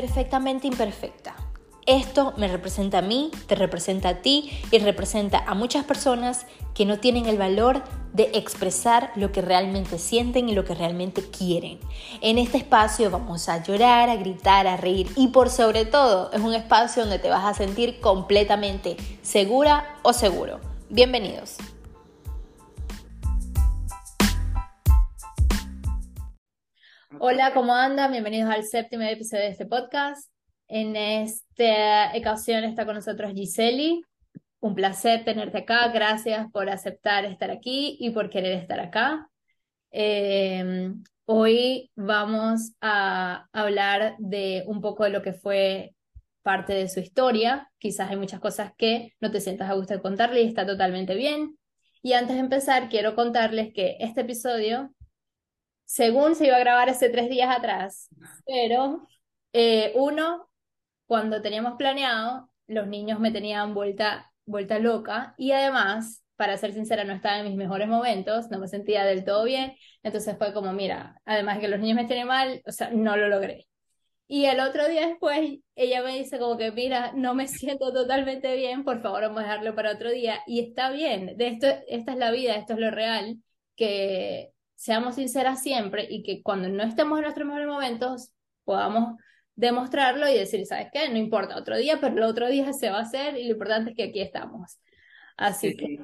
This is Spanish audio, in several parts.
perfectamente imperfecta. Esto me representa a mí, te representa a ti y representa a muchas personas que no tienen el valor de expresar lo que realmente sienten y lo que realmente quieren. En este espacio vamos a llorar, a gritar, a reír y por sobre todo es un espacio donde te vas a sentir completamente segura o seguro. Bienvenidos. Hola, ¿cómo andan? Bienvenidos al séptimo episodio de este podcast. En esta ocasión está con nosotros Giseli. Un placer tenerte acá. Gracias por aceptar estar aquí y por querer estar acá. Eh, hoy vamos a hablar de un poco de lo que fue parte de su historia. Quizás hay muchas cosas que no te sientas a gusto de contarle y está totalmente bien. Y antes de empezar, quiero contarles que este episodio, según se iba a grabar hace tres días atrás, pero eh, uno cuando teníamos planeado, los niños me tenían vuelta, vuelta loca y además, para ser sincera, no estaba en mis mejores momentos, no me sentía del todo bien, entonces fue como, mira, además de que los niños me tienen mal, o sea, no lo logré. Y el otro día después, ella me dice como que, mira, no me siento totalmente bien, por favor, vamos a dejarlo para otro día. Y está bien, de esto, esta es la vida, esto es lo real, que seamos sinceras siempre y que cuando no estemos en nuestros mejores momentos, podamos demostrarlo y decir, ¿sabes qué? No importa otro día, pero el otro día se va a hacer y lo importante es que aquí estamos. Así que.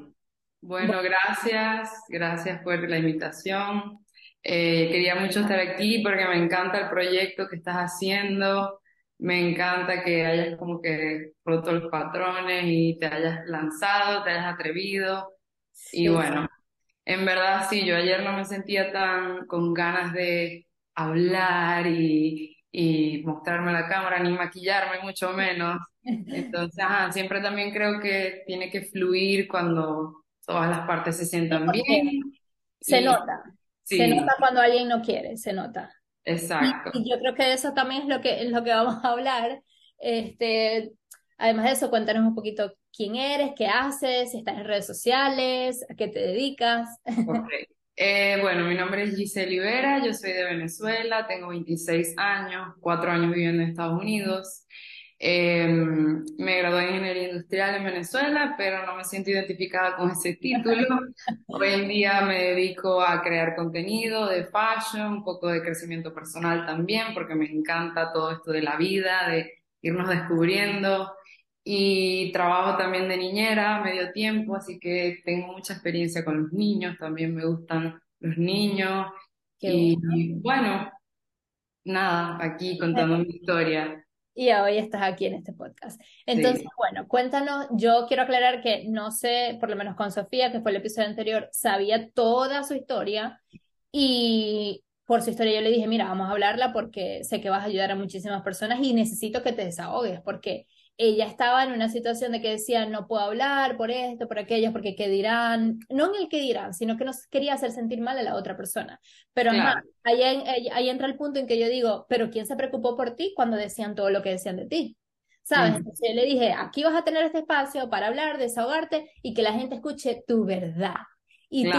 Bueno, gracias, gracias por la invitación. Eh, quería mucho estar aquí porque me encanta el proyecto que estás haciendo. Me encanta que hayas como que roto los patrones y te hayas lanzado, te hayas atrevido. y bueno, en verdad sí, yo ayer no me sentía tan con ganas de hablar y, y mostrarme la cámara, ni maquillarme, mucho menos. Entonces, siempre también creo que tiene que fluir cuando todas las partes se sientan bien. Se nota. Se nota cuando alguien no quiere, se nota. Exacto. Y, yo creo que eso también es lo que, es lo que vamos a hablar. Este, además de eso, cuéntanos un poquito quién eres, qué haces, si estás en redes sociales, a qué te dedicas. Okay. Eh, bueno, mi nombre es Giselle Vera, yo soy de Venezuela, tengo 26 años, cuatro años viviendo en Estados Unidos. Em, me gradué en Ingeniería Industrial en Venezuela, pero no me siento identificada con ese título. Hoy en día me dedico a crear contenido de fashion, un poco de crecimiento personal también, porque me encanta todo esto de la vida, de irnos descubriendo. Y trabajo también de niñera medio tiempo, así que tengo mucha experiencia con los niños, también me gustan los niños. y bueno. nada, aquí contando mi historia. Y hoy estás aquí en este podcast. Entonces, bueno, cuéntanos, yo quiero aclarar que no sé, por lo menos con Sofía, que fue el episodio anterior, sabía toda su historia y por su historia yo le dije, mira, vamos a hablarla porque sé que vas a ayudar a muchísimas personas y necesito que te desahogues porque ella estaba en una situación de que decía, no puedo hablar por esto, por aquello, porque qué dirán, no en el qué dirán, sino que no quería hacer sentir mal a la otra persona. Pero ahí, ahí, entra el punto en que yo digo, pero ¿quién se preocupó por ti cuando decían todo lo que decían de ti? ¿Sabes? Entonces yo le dije, aquí vas a tener este espacio para hablar, desahogarte y que la gente escuche tu verdad. Y tú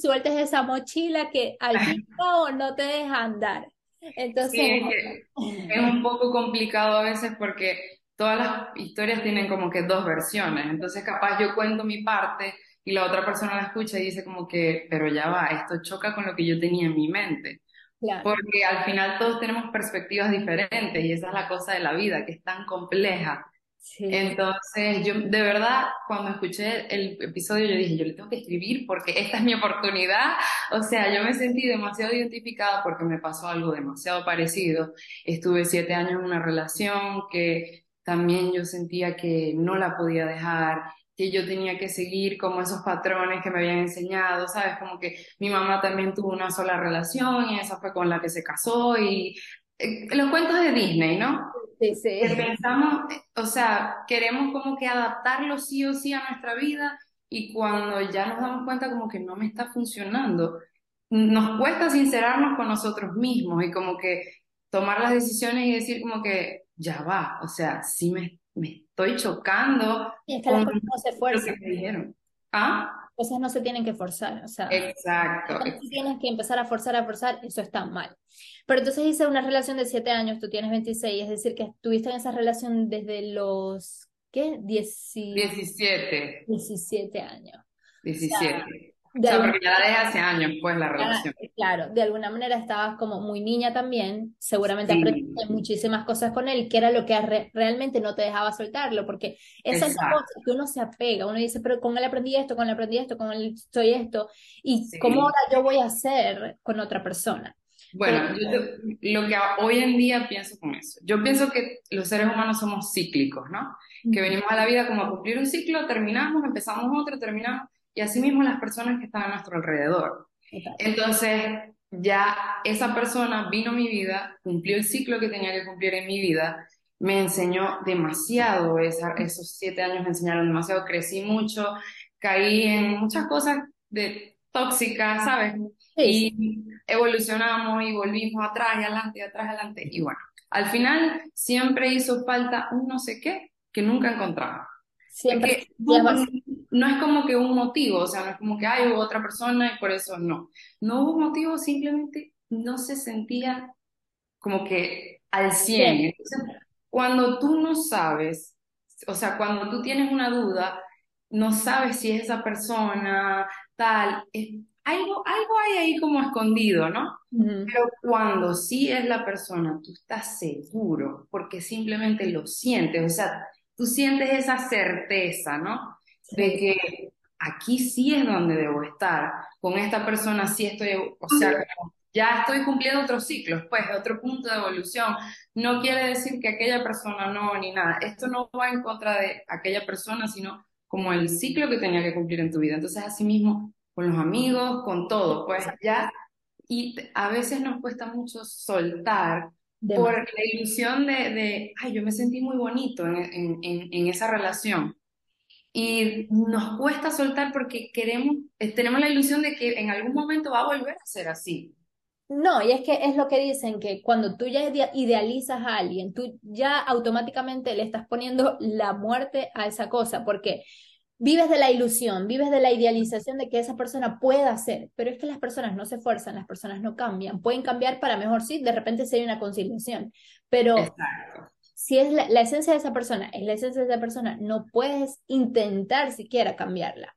sueltes esa mochila que al fin no te deja andar. Entonces, es un poco complicado a veces porque todas las historias tienen como que dos versiones, entonces capaz yo cuento mi parte y la otra persona la escucha y dice como que, pero ya va, esto choca con lo que yo tenía en mi mente. Porque al final todos tenemos perspectivas diferentes y esa es la cosa de la vida, que es tan compleja. Entonces, yo de verdad, cuando escuché el episodio, yo dije, yo le tengo que escribir porque esta es mi oportunidad. O sea, yo me sentí demasiado identificada porque me pasó algo demasiado parecido. Estuve siete años en una relación que también yo sentía que no la podía dejar, que yo tenía que seguir como esos patrones que me habían enseñado, ¿sabes? Como que mi mamá también tuvo una sola relación y esa fue con la que se casó y eh, los cuentos de Disney, ¿no? Sí, sí. Que pensamos, o sea, queremos como que adaptarlo sí o sí a nuestra vida y cuando ya nos damos cuenta como que no me está funcionando, nos cuesta sincerarnos con nosotros mismos y como que tomar las decisiones y decir como que ya va, o sea, sí me, me estoy chocando. Y es que las cosas no se fuerzan. dijeron. ¿Ah? cosas no se tienen que forzar, o sea, exacto. si tienes que empezar a forzar, a forzar, eso está mal. Pero entonces hice una relación de siete años, tú tienes 26, es decir, que estuviste en esa relación desde los, ¿qué? 17. 17 años. 17. O sea, porque ya la dejé hace años, pues, la relación. Claro, de alguna manera estabas como muy niña también, seguramente aprendiste muchísimas cosas con él, que era lo que realmente no te dejaba soltarlo, porque esa es la cosa que uno se apega, uno dice, pero con él aprendí esto, con él aprendí esto, con él soy esto, y ¿cómo ahora yo voy a hacer con otra persona? Bueno, yo lo que hoy en día pienso con eso, yo pienso que los seres humanos somos cíclicos, ¿no? Que venimos a la vida como a cumplir un ciclo, terminamos, empezamos otro, terminamos, y asimismo las personas que están a nuestro alrededor. Entonces, ya esa persona vino a mi vida, cumplió el ciclo que tenía que cumplir en mi vida, me enseñó demasiado, esos siete años me enseñaron demasiado, crecí mucho, caí en muchas cosas de tóxicas, ¿sabes? Y evolucionamos y volvimos atrás y adelante y atrás y adelante. Y bueno, al final siempre hizo falta un no sé qué que nunca encontraba. Siempre. no, es como que un motivo, o sea, no es como que hay otra persona y por eso no. No hubo motivo, simplemente no se sentía como que al 100. cuando tú no sabes, o sea, cuando tú tienes una duda, no sabes si es esa persona, tal, algo, algo hay ahí como escondido, ¿no? Pero cuando sí es la persona, tú estás seguro, porque simplemente lo sientes, o sea, tú sientes esa certeza, ¿no? De que aquí sí es donde debo estar, con esta persona sí estoy, o sea, ya estoy cumpliendo otros ciclos, pues otro punto de evolución. No quiere decir que aquella persona no, ni nada. Esto no va en contra de aquella persona, sino como el ciclo que tenía que cumplir en tu vida. Entonces, así mismo, con los amigos, con todo, pues ya, y a veces nos cuesta mucho soltar por la ilusión de, de, ay, yo me sentí muy bonito en, en, en, esa relación. Y nos cuesta soltar porque queremos, eh, tenemos la ilusión de que en algún momento va a volver a ser así. No, y es que es lo que dicen, que cuando tú ya idealizas a alguien, tú ya automáticamente le estás poniendo la muerte a esa cosa, porque vives de la ilusión, vives de la idealización de que esa persona pueda hacer, pero es que las personas no se esfuerzan, las personas no cambian, pueden cambiar para mejor, sí, de repente si hay una conciliación, pero si es la, esencia de esa persona, es la esencia de esa persona, no puedes intentar siquiera cambiarla.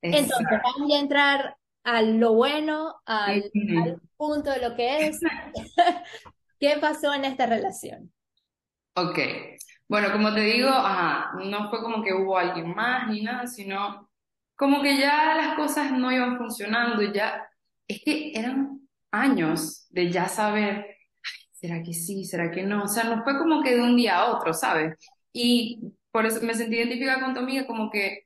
Entonces, vamos a entrar a lo bueno, al, al punto de lo que es. ¿Qué pasó en esta relación? Ok, bueno, como te digo, ajá, no fue como que hubo alguien más ni nada, sino como que ya las cosas no iban funcionando ya, es que eran años de ya saber, ¿será que sí? ¿Será que no? O sea, no fue como que de un día a otro, ¿sabes? Y por eso me sentí identificada con tu amiga, como que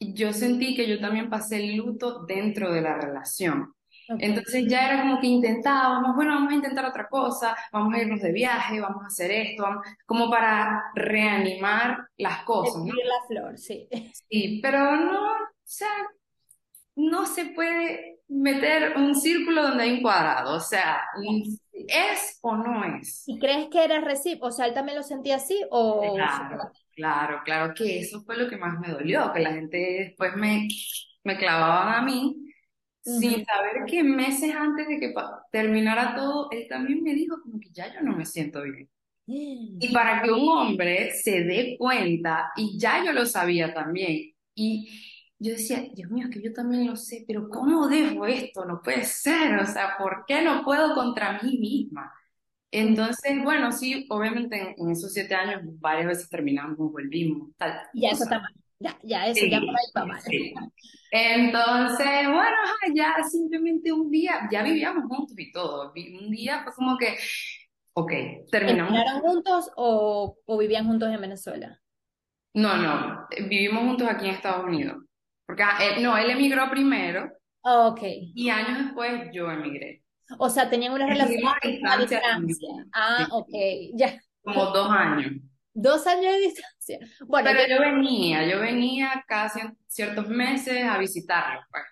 yo sentí que yo también pasé el luto dentro de la relación. Entonces ya era como que intentábamos, bueno, vamos a intentar otra cosa, vamos a irnos de viaje, vamos a hacer esto, como para reanimar las cosas. ¿no? la flor, sí. Sí, pero no, o sea, no se puede meter un círculo donde hay un cuadrado, o sea, ¿es o no es? ¿Y crees que era recíproco? O sea, él también lo sentía así o... Claro, claro, claro que eso fue lo que más me dolió, que la gente después me, me clavaban a mí sin saber que meses antes de que terminara todo, él también me dijo como que ya yo no me siento bien. Y para que un hombre se dé cuenta, y ya yo lo sabía también, y yo decía, Dios mío, que yo también lo sé, pero ¿cómo dejo esto? No puede ser, o sea, ¿por qué no puedo contra mí misma? Entonces, bueno, sí, obviamente en, esos siete años varias veces terminamos, volvimos, tal. Ya eso está mal, ya, ya eso ya para mal. Entonces, bueno, ya simplemente un día, ya vivíamos juntos y todo. Un día fue como que, ok, terminamos. ¿Vivían juntos o, o, vivían juntos en Venezuela? No, no, vivimos juntos aquí en Estados Unidos. Porque, ah, no, él emigró primero. Oh, ok. Y años después yo emigré. O sea, tenían una relación a distancia. Ah, ok, ya. Como dos años. Dos años de distancia. Bueno, pero yo, venía, yo venía casi ciertos meses a visitarlo, pues.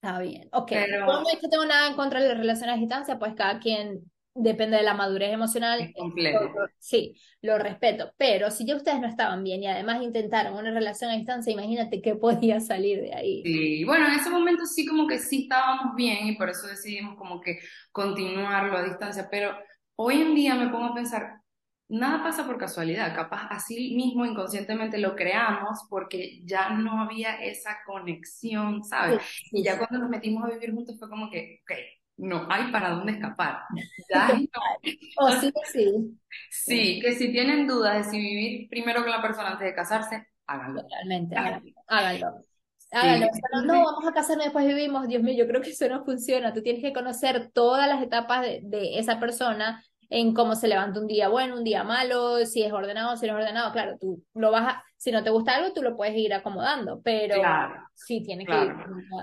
Está bien, ok. Pero... No es que tengo nada en contra de las relaciones a distancia, pues cada quien depende de la madurez emocional. Es complejo. Lo- sí, lo respeto. Pero si ya ustedes no estaban bien y además intentaron una relación a distancia, imagínate qué podía salir de ahí. Sí, bueno, en ese momento sí como que sí estábamos bien y por eso decidimos como que continuarlo a distancia, pero hoy en día me pongo a pensar, nada pasa por casualidad, capaz así mismo inconscientemente lo creamos porque ya no había esa conexión, ¿sabes? Sí, Y sí, ya sí. cuando nos metimos a vivir juntos fue como que, ok, no hay para dónde escapar. Ya no. O sí, o sí, Sí, que si tienen dudas de si vivir primero con la persona antes de casarse, háganlo. totalmente, háganlo. Háganlo. Sí, Háganlo. O sea, no, vamos a casarnos después vivimos. Dios mío, yo creo que eso no funciona. Tú tienes que conocer todas las etapas de, de esa persona en cómo se levanta un día bueno, un día malo, si es ordenado, si no es ordenado. Claro, tú lo vas a, si no te gusta algo, tú lo puedes ir acomodando, pero claro. sí tienes que ir.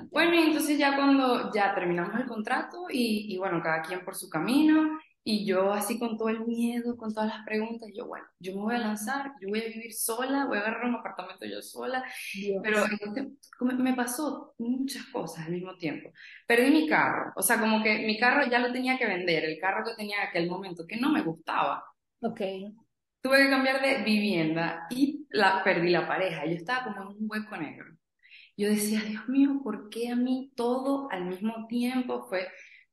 Bueno, y entonces ya cuando ya terminamos el contrato y, y bueno, cada quien por su camino y yo así con todo el miedo, con todas las preguntas, yo bueno, yo me voy a lanzar, yo voy a vivir sola, voy a agarrar un apartamento yo sola, Dios. pero entonces, como me pasó muchas cosas al mismo tiempo. Perdí mi carro, o sea, como que mi carro ya lo tenía que vender, el carro que tenía en aquel momento, que no me gustaba. Ok. Tuve que cambiar de vivienda y la, perdí la pareja. Yo estaba como en un hueco negro. Yo decía, Dios mío, ¿por qué a mí todo al mismo tiempo? Fue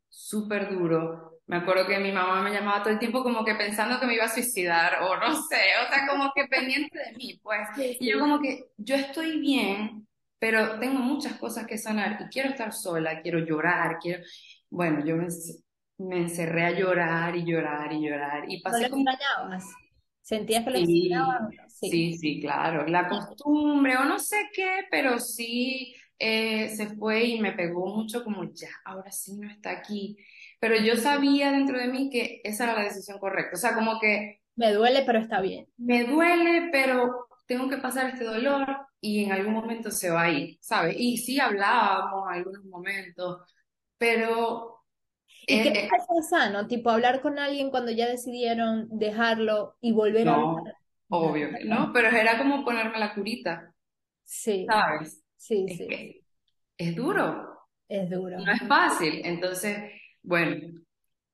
súper duro. Me acuerdo que mi mamá me llamaba todo el tiempo como que pensando que me iba a suicidar o no sé, o sea, como que pendiente de mí, pues. Y yo como que, yo estoy bien, pero tengo muchas cosas que sanar y quiero estar sola, quiero llorar, quiero... Bueno, yo me, me encerré a llorar y llorar y llorar y ¿No pasé lo como... ¿Sentías que lo Sí? Sí. sí, sí, claro. La costumbre o no sé qué, pero sí eh, se fue y me pegó mucho como ya, ahora sí no está aquí. Pero yo sabía dentro de mí que esa era la decisión correcta. O sea, como que Me duele, pero está bien. me duele, pero tengo que pasar este dolor y en algún momento se va a ir, ¿sabes? Y sí hablábamos en algunos momentos, pero ¿Y eh, qué eh, te parece sano? Tipo, hablar con alguien cuando ya decidieron dejarlo y volver a no, hablar. obvio que no, pero era como ponerme la curita, Sí, ¿sabes? sí, Es sí. que es duro. Es duro. No es fácil. Entonces, bueno,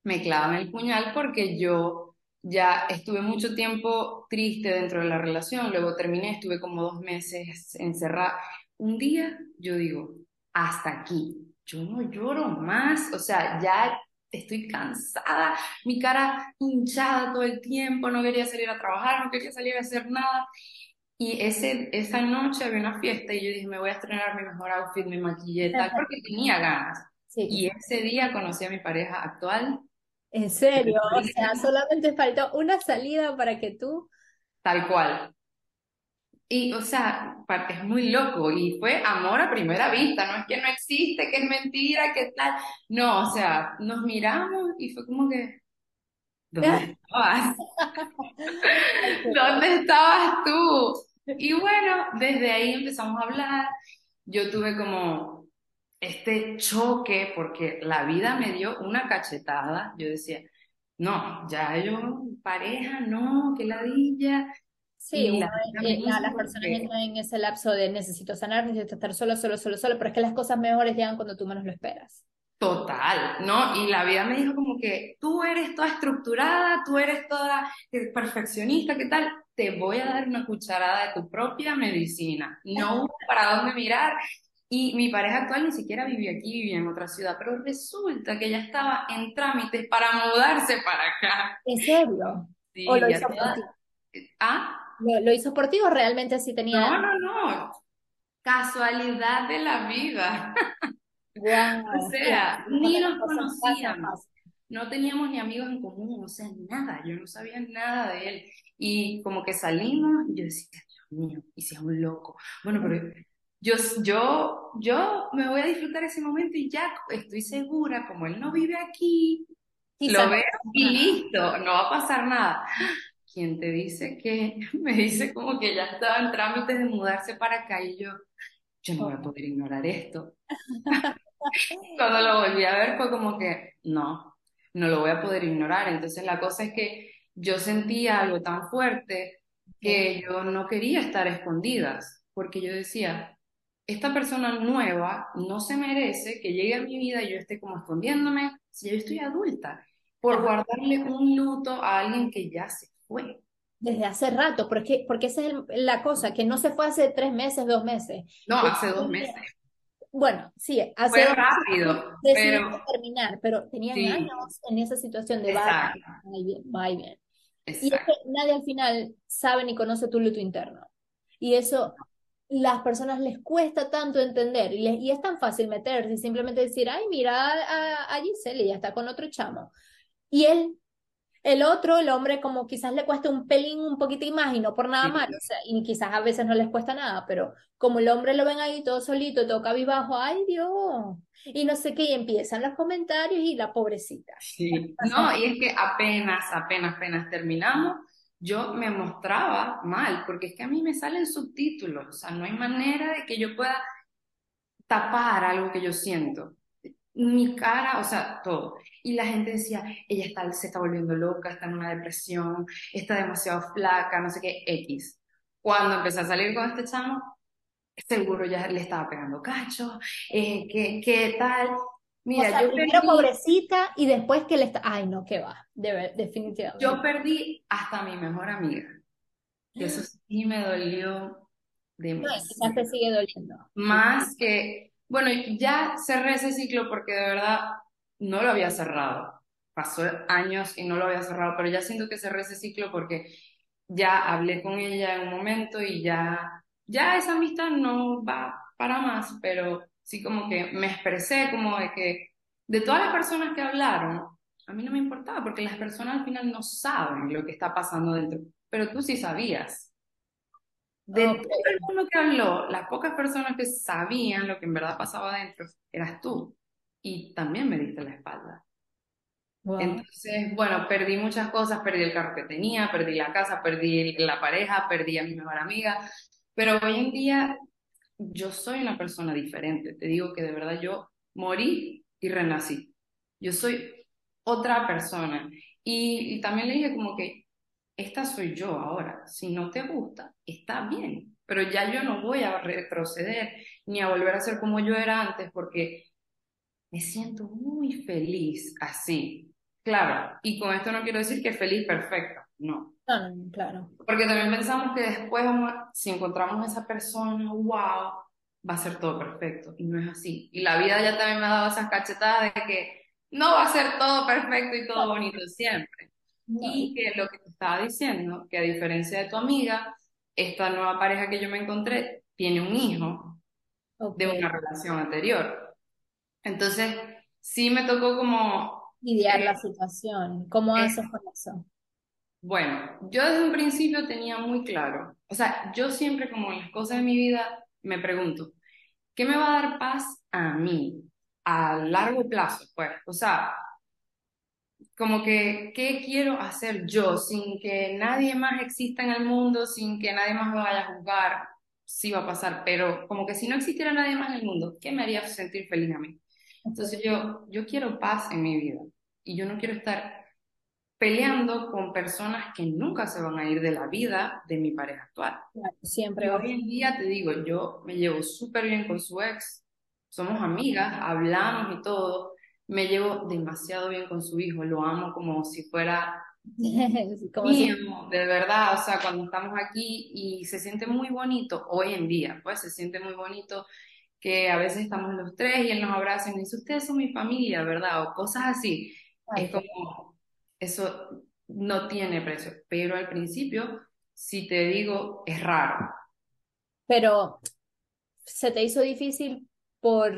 me clavan el puñal porque yo ya estuve mucho tiempo triste dentro de la relación, luego terminé, estuve como dos meses encerrada. Un día yo digo, hasta aquí, yo no lloro más, o sea, ya estoy cansada, mi cara hinchada todo el tiempo, no quería salir a trabajar, no quería salir a hacer nada. Y ese, esa noche había una fiesta y yo dije, me voy a estrenar mi mejor outfit, me maquillé tal, porque tenía ganas. Sí. Y ese día conocí a mi pareja actual, En serio, o sea, solamente faltó una salida para que tú. tal cual. Y, o sea, es muy loco y fue amor a primera vista, no es que no existe, que es mentira, que tal. No, o sea, nos miramos y fue como que, ¿dónde estabas? ¿Dónde estabas tú? Y bueno, desde ahí empezamos a hablar. Yo tuve como este choque porque la vida me dio una cachetada. Yo decía, no, ya yo, pareja, no, que ladilla. Sí, la eh, la- las personas porque- entran en ese lapso de necesito sanar, necesito estar solo, solo, solo, solo, pero es que las cosas mejores llegan cuando tú menos lo esperas. Total, ¿no? Y la vida me dijo como que tú eres toda estructurada, tú eres toda eh, perfeccionista, ¿qué tal? Te voy a dar una cucharada de tu propia medicina. No para dónde mirar. Y mi pareja actual ni siquiera vivía aquí, vivía en otra ciudad, pero resulta que ella estaba en trámites para mudarse para acá. ¿En serio? Sí, ¿O lo hizo por ti? ¿Ah? ¿Lo, lo hizo por ti o realmente sí tenía? No, no, no. Casualidad de la vida. Guau, O sea, sí, ni nos conocíamos. No teníamos ni amigos en común, o sea, nada, yo no sabía nada de él. Y como que salimos y yo decía, Dios mío, y si es un loco. Bueno, pero yo, yo, yo me voy a disfrutar ese momento y ya estoy segura, como él no vive aquí, Sí, lo veo y listo, no va a pasar nada. ¿Quién te dice que? Me dice como que ya estaba en trámites de mudarse para acá y yo, yo no voy a poder ignorar esto. Cuando lo volví a ver fue como que, no, no lo voy a poder ignorar. Entonces la cosa es que yo sentía algo tan fuerte que yo no quería estar escondidas, porque yo decía, esta persona nueva no se merece que llegue a mi vida y yo esté como escondiéndome si yo estoy adulta. por guardarle un luto a alguien que ya se fue. Desde hace rato, porque, porque esa es la cosa, que no se fue hace tres meses, dos meses. No, hace dos meses. Bueno, sí, hace fue rápido, pero terminar, pero tenían años en esa situación de va, bien, va y bien. Y es que nadie al final sabe ni conoce tu luto interno. Y eso las personas les cuesta tanto entender y, y es tan fácil meterse y simplemente decir, ay, mira a, a Giselle, ya está con otro chamo. Y él, el otro, el hombre, como quizás le cuesta un pelín, un poquito más y no por nada malo, o sea, y quizás a veces no les cuesta nada, pero como el hombre lo ven ahí todo solito, todo cabizbajo, ay Dios, y no sé qué, y empiezan los comentarios y la pobrecita. Sí, no, y es que apenas, apenas, apenas terminamos, yo me mostraba mal, porque es que a mí me salen subtítulos, o sea, no hay manera de que yo pueda tapar algo que yo siento. Mi cara, o sea, todo. Y la gente decía, ella está, se está volviendo loca, está en una depresión, está demasiado flaca, no sé qué, X. Cuando empecé a salir con este chamo, seguro ya le estaba pegando cacho, eh, ¿qué, ¿qué tal? Mira, yo primero pobrecita y después que le está. Ay, no, qué va, definitivamente. Yo perdí hasta a mi mejor amiga. eso sí me dolió demasiado. No, te sigue doliendo. Más que. Bueno, ya cerré ese ciclo porque de verdad no lo había cerrado. Pasó años y no lo había cerrado, pero ya siento que cerré ese ciclo porque ya hablé con ella en un momento y ya, ya esa amistad no va para más, pero sí como que me expresé como de que de todas las personas que hablaron, a mí no me importaba porque las personas al final no saben lo que está pasando dentro, pero tú sí sabías. De todo el mundo que habló, las pocas personas que sabían lo que en verdad pasaba dentro, eras tú. Y también me diste la espalda. Entonces, bueno, perdí muchas cosas, perdí el carro que tenía, perdí la casa, perdí la pareja, perdí a mi mejor amiga, pero hoy en día yo soy una persona diferente. Te digo que de verdad yo morí y renací. Yo soy otra persona. Y, también le dije como que, esta soy yo ahora. Si no te gusta, está bien. Pero ya yo no voy a retroceder ni a volver a ser como yo era antes porque me siento muy feliz así. Claro, y con esto no quiero decir que feliz perfecto, no. No, claro. Porque también pensamos que después, si encontramos a esa persona, wow, va a ser todo perfecto. Y no es así. Y la vida ya también me ha dado esas cachetadas de que no va a ser todo perfecto y todo bonito siempre. Y que lo que te estaba diciendo, que a diferencia de tu amiga, esta nueva pareja que yo me encontré tiene un hijo de una relación anterior. Entonces, sí me tocó como... Idear la situación. ¿Cómo haces con eso? Bueno, yo desde un principio tenía muy claro, o sea, yo siempre como en las cosas de mi vida me pregunto, ¿qué me va a dar paz a mí a largo plazo? Pues, o sea, como que, ¿qué quiero hacer yo sin que nadie más exista en el mundo, sin que nadie más me vaya a juzgar? Sí va a pasar, pero como que si no existiera nadie más en el mundo, ¿qué me haría sentir feliz a mí? Entonces yo, yo quiero paz en mi vida y yo no quiero estar peleando con personas que nunca se van a ir de la vida de mi pareja actual. siempre. hoy en día te digo, yo me llevo súper bien con su ex, somos amigas, hablamos y todo, me llevo demasiado bien con su hijo, lo amo como si fuera como mío, de verdad, o sea, cuando estamos aquí y se siente muy bonito, hoy en día, pues se siente muy bonito que a veces estamos los tres y él nos abraza y dice, ustedes son mi familia, ¿verdad? O cosas así. es como, eso no tiene precio, pero al principio, si te digo, es raro. Pero se te hizo difícil por,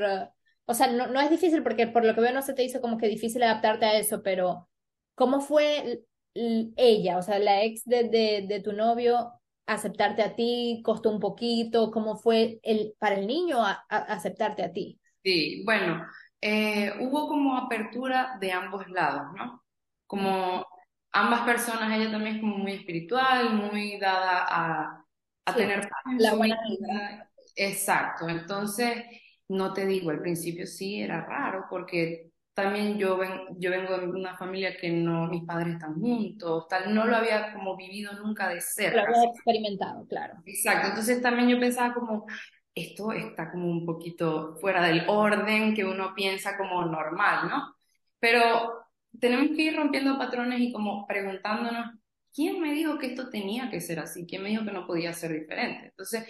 o sea, no, no es difícil porque por lo que veo no se te hizo como que difícil adaptarte a eso, pero ¿cómo fue ella, o sea, la ex de, de, tu novio, aceptarte a ti? ¿Costó un poquito? ¿Cómo fue el, para el niño aceptarte a ti? Sí, bueno, eh, hubo como apertura de ambos lados, ¿no? Como ambas personas, ella también es como muy espiritual, muy dada a, a tener la buena vida. Exacto, entonces no te digo, al principio sí era raro porque también yo, ven, yo vengo de una familia que no, mis padres están juntos, tal, no lo había como vivido nunca de cerca. Lo había experimentado, claro. Exacto, entonces también yo pensaba como, esto está como un poquito fuera del orden que uno piensa como normal, ¿no? Pero tenemos que ir rompiendo patrones y como preguntándonos, ¿quién me dijo que esto tenía que ser así? ¿Quién me dijo que no podía ser diferente? Entonces,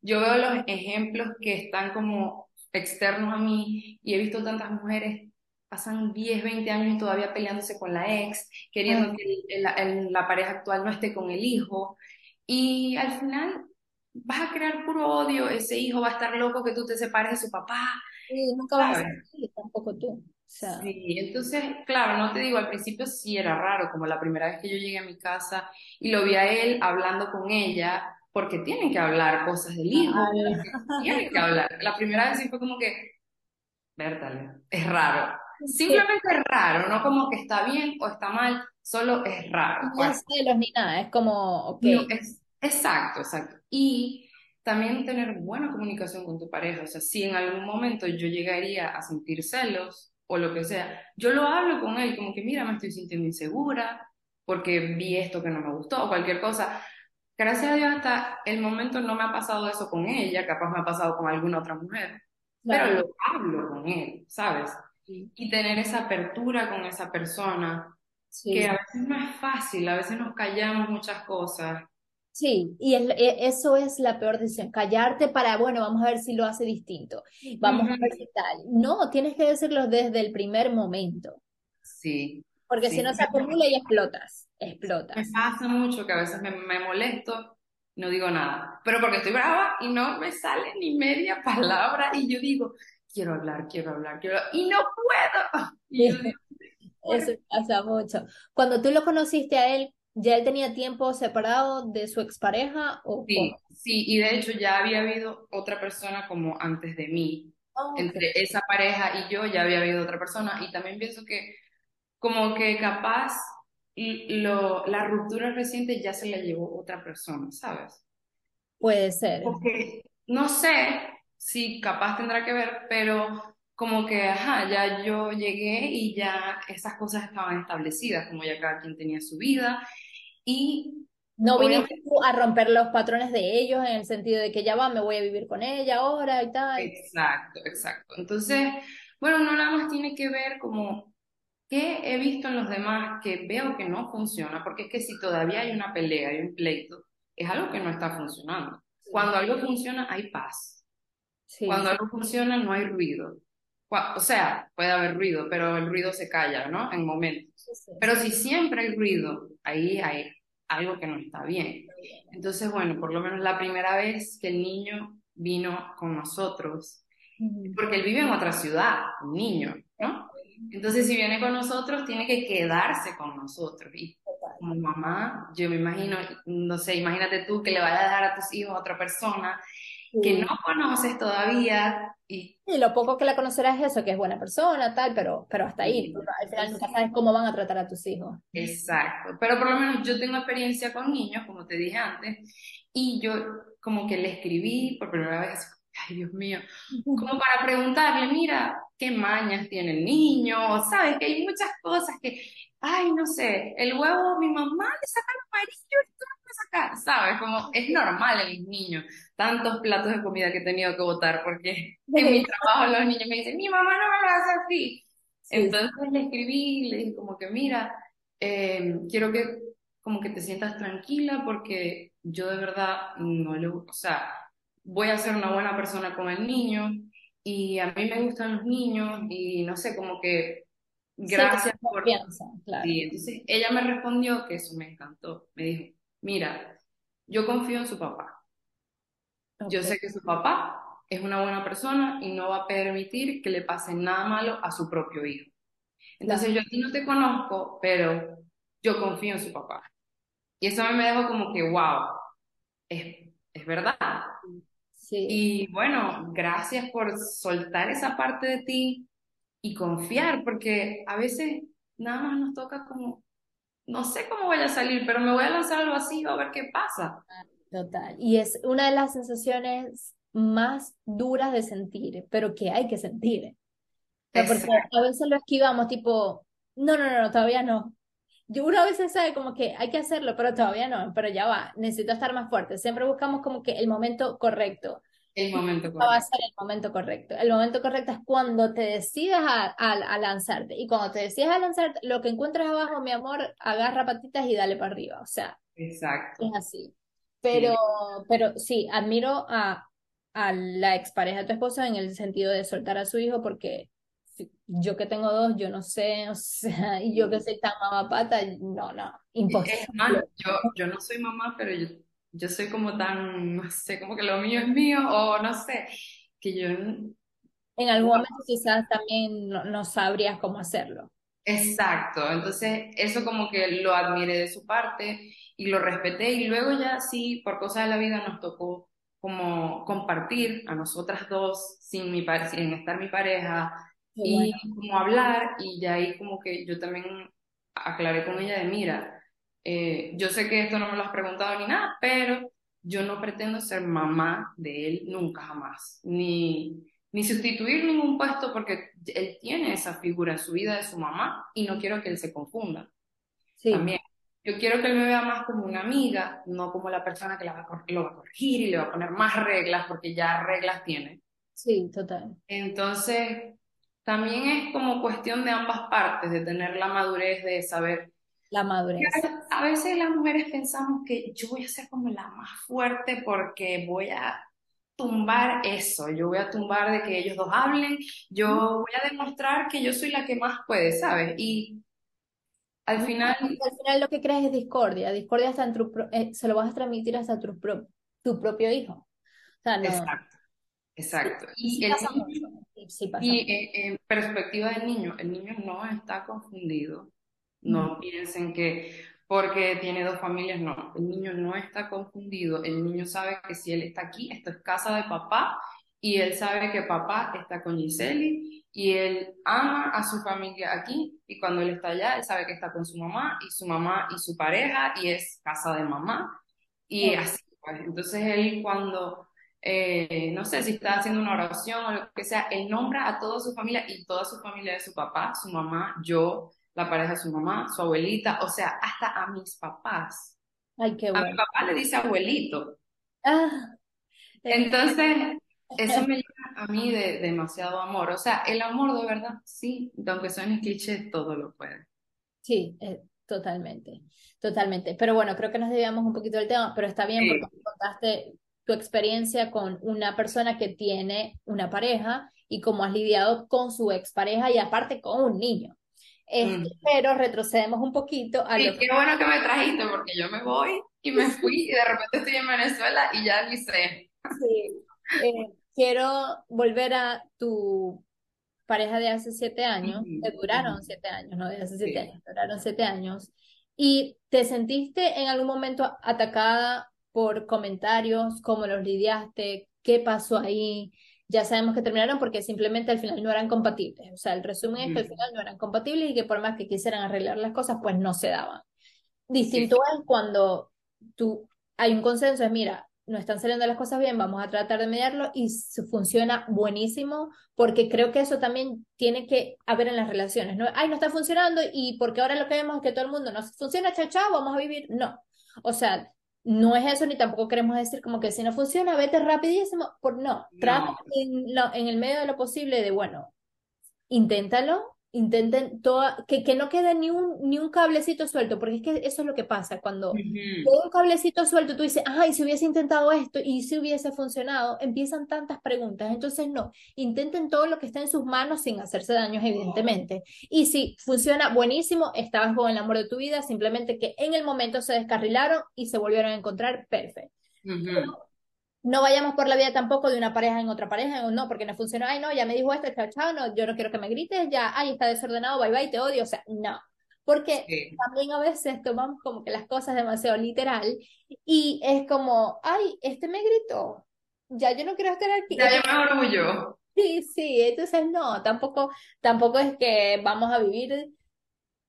yo veo los ejemplos que están como externos a mí y he visto tantas mujeres pasan 10, 20 años todavía peleándose con la ex, queriendo que la pareja actual no esté con el hijo. Y al final vas a crear puro odio, ese hijo va a estar loco que tú te separes de su papá. Sí, nunca vas a ser tampoco tú. Sí, entonces, claro, no te digo, al principio sí era raro, como la primera vez que yo llegué a mi casa y lo vi a él hablando con ella, porque tienen que hablar cosas del hijo, tienen que hablar. La primera vez sí fue como que, vértale, es raro. Simplemente es raro, no como que está bien o está mal, solo es raro. No es celos ni nada, es como, ok. es, exacto, exacto. Y también tener buena comunicación con tu pareja, o sea, si en algún momento yo llegaría a sentir celos o lo que sea, yo lo hablo con él como que, mira, me estoy sintiendo insegura porque vi esto que no me gustó o cualquier cosa. Gracias a Dios hasta el momento no me ha pasado eso con ella, capaz me ha pasado con alguna otra mujer, pero lo hablo con él, ¿sabes? y tener esa apertura con esa persona, que a veces no es fácil, a veces nos callamos muchas cosas. Sí, y e, eso es la peor decisión, callarte para, bueno, vamos a ver si lo hace distinto, vamos a ver si tal. No, tienes que decirlo desde el primer momento. Sí. Porque si no se acumula y explotas, explotas. Me pasa mucho que a veces me, me molesto, no digo nada, pero porque estoy brava y no me sale ni media palabra y yo digo, quiero hablar, quiero hablar, quiero y no puedo. Eso pasa mucho. Cuando tú lo conociste a él, ¿ya él tenía tiempo separado de su expareja? O sí, sí, y de hecho ya había habido otra persona como antes de mí. Oh, Entre esa pareja y yo ya había habido otra persona y también pienso que como que capaz lo, la ruptura reciente ya se la llevó otra persona, ¿sabes? Puede ser. Porque, no sé, sí, capaz tendrá que ver, pero como que, ajá, ya yo llegué y ya esas cosas estaban establecidas, como ya cada quien tenía su vida y... No viniste tú a romper los patrones de ellos en el sentido de que ya va, me voy a vivir con ella ahora y tal. Exacto, exacto. Entonces, bueno, uno nada más tiene que ver como qué he visto en los demás que veo que no funciona, porque es que si todavía hay una pelea, hay un pleito, es algo que no está funcionando. Cuando algo funciona, hay paz. Cuando algo funciona no hay ruido. O sea, puede haber ruido, pero el ruido se calla, ¿no? En momentos. Pero si siempre hay ruido, ahí hay algo que no está bien. Entonces, bueno, por lo menos la primera vez que el niño vino con nosotros, porque él vive en otra ciudad, un niño, ¿no? Entonces, si viene con nosotros, tiene que quedarse con nosotros. Y como mamá, yo me imagino, no sé, imagínate tú que le vayas a dar a tus hijos a otra persona que no conoces todavía. Y... y lo poco que la conocerás es eso, que es buena persona, tal, pero, pero hasta ahí. Al final nunca sabes cómo van a tratar a tus hijos. Exacto. Pero por lo menos yo tengo experiencia con niños, como te dije antes, y yo como que le escribí por primera vez, ay Dios mío, como para preguntarle, mira, qué mañas tiene el niño, sabes que hay muchas cosas que, ay, no sé, el huevo, mi mamá le saca el amarillo y tú sacar, ¿sabes? Como es normal en los niños, tantos platos de comida que he tenido que botar, porque en mi trabajo los niños me dicen, mi mamá no me lo hace así. Entonces le escribí, le dije como que, mira, eh, quiero que como que te sientas tranquila porque yo de verdad no le, o sea, voy a ser una buena persona con el niño y a mí me gustan los niños y no sé, como que gracias por... Confianza, claro. Sí, entonces ella me respondió que eso me encantó, me dijo, mira, yo confío en su papá. Yo sé que su papá es una buena persona y no va a permitir que le pase nada malo a su propio hijo. Entonces yo a ti no te conozco, pero yo confío en su papá. Y eso me dejó como que, wow, es, es verdad. Sí. Y bueno, gracias por soltar esa parte de ti y confiar, porque a veces nada más nos toca como no sé cómo voy a salir, pero me voy a lanzar al vacío a ver qué pasa. Total. Y es una de las sensaciones más duras de sentir, pero que hay que sentir. porque a veces lo esquivamos, tipo, no, no, no, todavía no. Yo una vez sabe como que hay que hacerlo, pero todavía no, pero ya va, necesito estar más fuerte. Siempre buscamos como que el momento correcto. El momento No va a correcto. ser el momento correcto. El momento correcto es cuando te decidas a, a- a lanzarte. Y cuando te decidas a lanzarte, lo que encuentres abajo, mi amor, agarra patitas y dale para arriba. O sea, Exacto. es así. Pero, pero sí, admiro a, a la expareja de tu esposo en el sentido de soltar a su hijo, porque yo que tengo dos, yo no sé, o sea, y yo que soy tan mamapata, no, no, imposible. Es más, yo, yo no soy mamá, pero yo, yo soy como tan, no sé, como que lo mío es mío, o no sé, que yo, En algún momento quizás también no, no sabrías cómo hacerlo. exacto, entonces eso como que lo admiré de su parte y lo respeté y luego ya sí, por cosas de la vida nos tocó como compartir a nosotras dos sin mi sin estar mi pareja Qué y bueno. como hablar y ya ahí como que yo también aclaré con ella de mira, eh, yo sé que esto no me lo has preguntado ni nada, pero yo no pretendo ser mamá de él nunca jamás, ni, ni sustituir ningún puesto porque él tiene esa figura en su vida de su mamá y no quiero que él se confunda Sí, también. Yo quiero que él me vea más como una amiga, no como la persona que la va lo va a corregir y le va a poner más reglas porque ya reglas tiene. sí, total. Entonces, también es como cuestión de ambas partes, de tener la madurez de saber. La madurez. A veces las mujeres pensamos que yo voy a ser como la más fuerte porque voy a tumbar eso, yo voy a tumbar de que ellos dos hablen, yo voy a demostrar que yo soy la que más puede, ¿sabes? Y al final, Al final lo que creas es discordia. Discordia hasta en tu eh, se lo vas a transmitir hasta tu, pro- tu propio hijo. O sea, no. exacto, exacto. Sí Y el pasa niño, mucho. Sí, sí pasa y mucho. eh, en perspectiva del niño, el niño no está confundido. No piensen que porque tiene dos familias, no. El niño no está confundido. El niño sabe que si él está aquí, esto es casa de papá, y él sabe que papá está con Giseli, y él ama a su familia aquí, y cuando él está allá, él sabe que está con su mamá, y su mamá y su pareja, y es casa de mamá, y Sí. así, pues. Entonces él cuando, eh, no sé si está haciendo una oración o lo que sea, él nombra a toda su familia, y toda su familia de su papá, su mamá, yo, la pareja de su mamá, su abuelita, o sea, hasta a mis papás. Ay, qué A mi bueno. papá le dice abuelito. Ah, Entonces, eso me llena a mí de demasiado amor. O sea, el amor de verdad, sí, aunque suene cliché, todo lo puede. sí, eh, totalmente, totalmente. Pero bueno, creo que nos desviamos un poquito del tema, pero está bien Sí. porque contaste tu experiencia con una persona que tiene una pareja y cómo has lidiado con su expareja y aparte con un niño. Este, Mm. pero retrocedemos un poquito a Sí, lo que qué bueno que me trajiste porque yo me voy y me fui y de repente estoy en Venezuela y ya ni sé. Sí. Eh, quiero volver a tu pareja de hace siete años, Ujú, que duraron siete años, no de hace siete Sí. años, duraron siete años. ¿Y te sentiste en algún momento atacada por comentarios? ¿Cómo los lidiaste? ¿Qué pasó ahí? Ya sabemos que terminaron porque simplemente al final no eran compatibles. O sea, el resumen es que al Ujú. final no eran compatibles y que por más que quisieran arreglar las cosas, pues no se daban. Sí, Distinto es cuando tú hay un consenso, es mira, no están saliendo las cosas bien, vamos a tratar de mediarlo y funciona buenísimo, porque creo que eso también tiene que haber en las relaciones, ¿no? Ay, no está funcionando y porque ahora lo que vemos es que todo el mundo no funciona, chao, chao, vamos a vivir. No, o sea, no es eso ni tampoco queremos decir como que si no funciona, vete rapidísimo, por no, trata no. en, lo- en el medio de lo posible de, bueno, inténtalo, intenten toda, que, que no quede ni un, ni un cablecito suelto, porque es que eso es lo que pasa, cuando Ujú. queda un cablecito suelto, tú dices, ay, si hubiese intentado esto y si hubiese funcionado, empiezan tantas preguntas, entonces no, intenten todo lo que está en sus manos sin hacerse daños, evidentemente, y si funciona buenísimo, estabas con el amor de tu vida, simplemente que en el momento se descarrilaron y se volvieron a encontrar, perfecto. No vayamos por la vida tampoco de una pareja en otra pareja, o no, porque no funcionó, ay, no, ya me dijo esto, chao, chao, no, yo no quiero que me grites, ya, ay, está desordenado, bye, bye, te odio, o sea, no, porque Sí. también a veces tomamos como que las cosas demasiado literal y es como, ay, este me gritó, ya yo no quiero estar aquí, Ya yo me orgullo. sí, sí, entonces no, tampoco, tampoco es que vamos a vivir,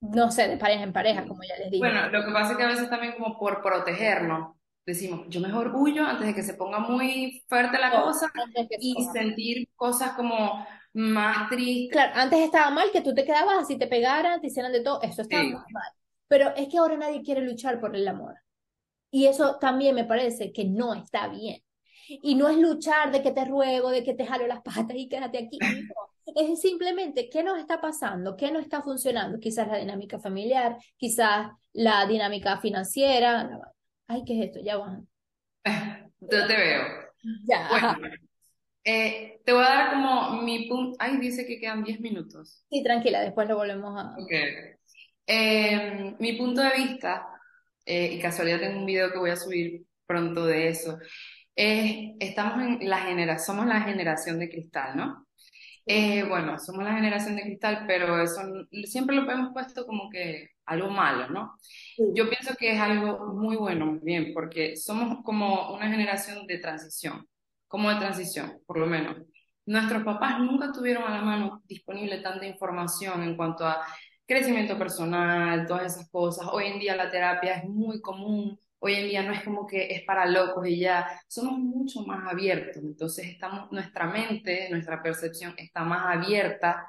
no sé, de pareja en pareja, como ya les dije. Bueno, lo que pasa es que a veces también como por protegernos, decimos, yo me orgullo antes de que se ponga muy fuerte la No, cosa y sentir cosas como más tristes. Claro, antes estaba mal que tú te quedabas así, te pegaran, te hicieran de todo, eso estaba Sí. mal. Pero es que ahora nadie quiere luchar por el amor. Y eso también me parece que no está bien. Y no es luchar de que te ruego, de que te jalo las patas y quédate aquí. Es simplemente qué nos está pasando, qué no está funcionando. Quizás la dinámica familiar, quizás la dinámica financiera. Ay, ¿qué es esto? Ya van. Yo te veo. Ya. Bueno, eh, te voy a dar como mi punto. Ay, dice que quedan 10 minutos. Sí, tranquila, después lo volvemos a. Ok. Eh, mi punto de vista, eh, y casualidad tengo un video que voy a subir pronto de eso, es, estamos en la generación, somos la generación de cristal, ¿no? Bueno, somos la generación de cristal, pero eso siempre lo hemos puesto como que algo malo, ¿no? Yo pienso que es algo muy bueno, muy bien, porque somos como una generación de transición, como de transición, por lo menos. Nuestros papás nunca tuvieron a la mano disponible tanta información en cuanto a crecimiento personal, todas esas cosas. Hoy en día la terapia es muy común, hoy en día no es como que es para locos y ya, somos mucho más abiertos, entonces estamos, nuestra mente, nuestra percepción está más abierta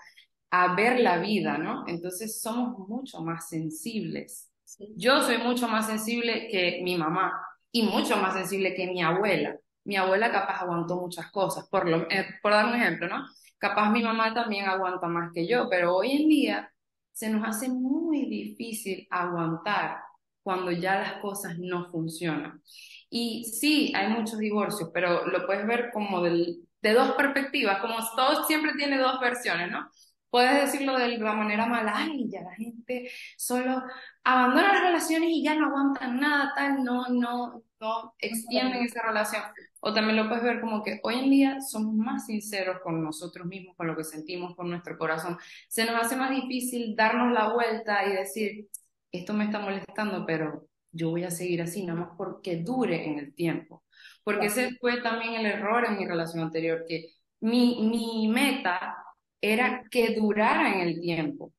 a ver la vida, ¿no? Entonces somos mucho más sensibles. Yo soy mucho más sensible que mi mamá y mucho más sensible que mi abuela. Mi abuela capaz aguantó muchas cosas, por, lo, eh, por dar un ejemplo, ¿no? Capaz mi mamá también aguanta más que yo, pero hoy en día se nos hace muy difícil aguantar cuando ya las cosas no funcionan. Y sí, hay muchos divorcios, pero lo puedes ver como de dos perspectivas, como todo siempre tiene dos versiones, ¿no? Puedes decirlo de la manera mala, ay, ya la gente solo abandona las relaciones y ya no aguantan nada, tal, no, no, no extienden esa relación. O también lo puedes ver como que hoy en día somos más sinceros con nosotros mismos, con lo que sentimos, con nuestro corazón. Se nos hace más difícil darnos la vuelta y decir, esto me está molestando, pero yo voy a seguir así, nada más porque dure en el tiempo. Porque ese fue también el error en mi relación anterior, que mi, mi meta era que durara en el tiempo,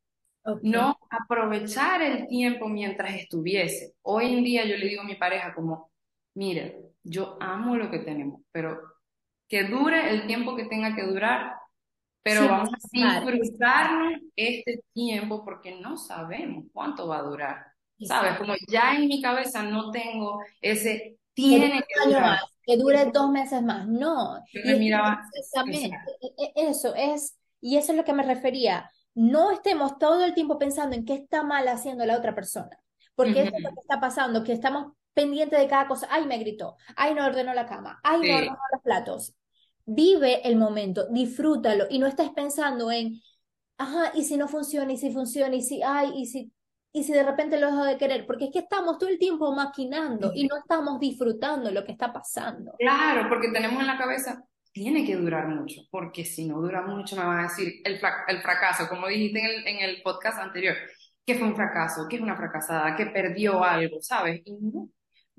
no aprovechar el tiempo mientras estuviese. Hoy en día yo le digo a mi pareja como, mire, yo amo lo que tenemos, pero que dure el tiempo que tenga que durar, pero vamos a disfrutarnos este tiempo porque no sabemos cuánto va a durar. ¿Sabes? Como ya en mi cabeza no tengo ese tiene que durar. que dure dos meses más. No. miraba, e, e, eso es y eso es lo que me refería. No estemos todo el tiempo pensando en qué está mal haciendo la otra persona. Porque eso es lo que está pasando, que estamos pendientes de cada cosa. Ay, me gritó. Ay, no ordenó la cama. Ay, no ordenó los platos. Vive el momento, disfrútalo y no estés pensando en, ajá, y si no funciona, y si funciona, y si, ay, y si, y si de repente lo dejo de querer, porque es que estamos todo el tiempo maquinando y no estamos disfrutando lo que está pasando. Claro, porque tenemos en la cabeza, tiene que durar mucho, porque si no dura mucho me van a decir el, el fracaso, como dijiste en el, en el podcast anterior, que fue un fracaso, que es una fracasada, que perdió algo, ¿sabes? Y no,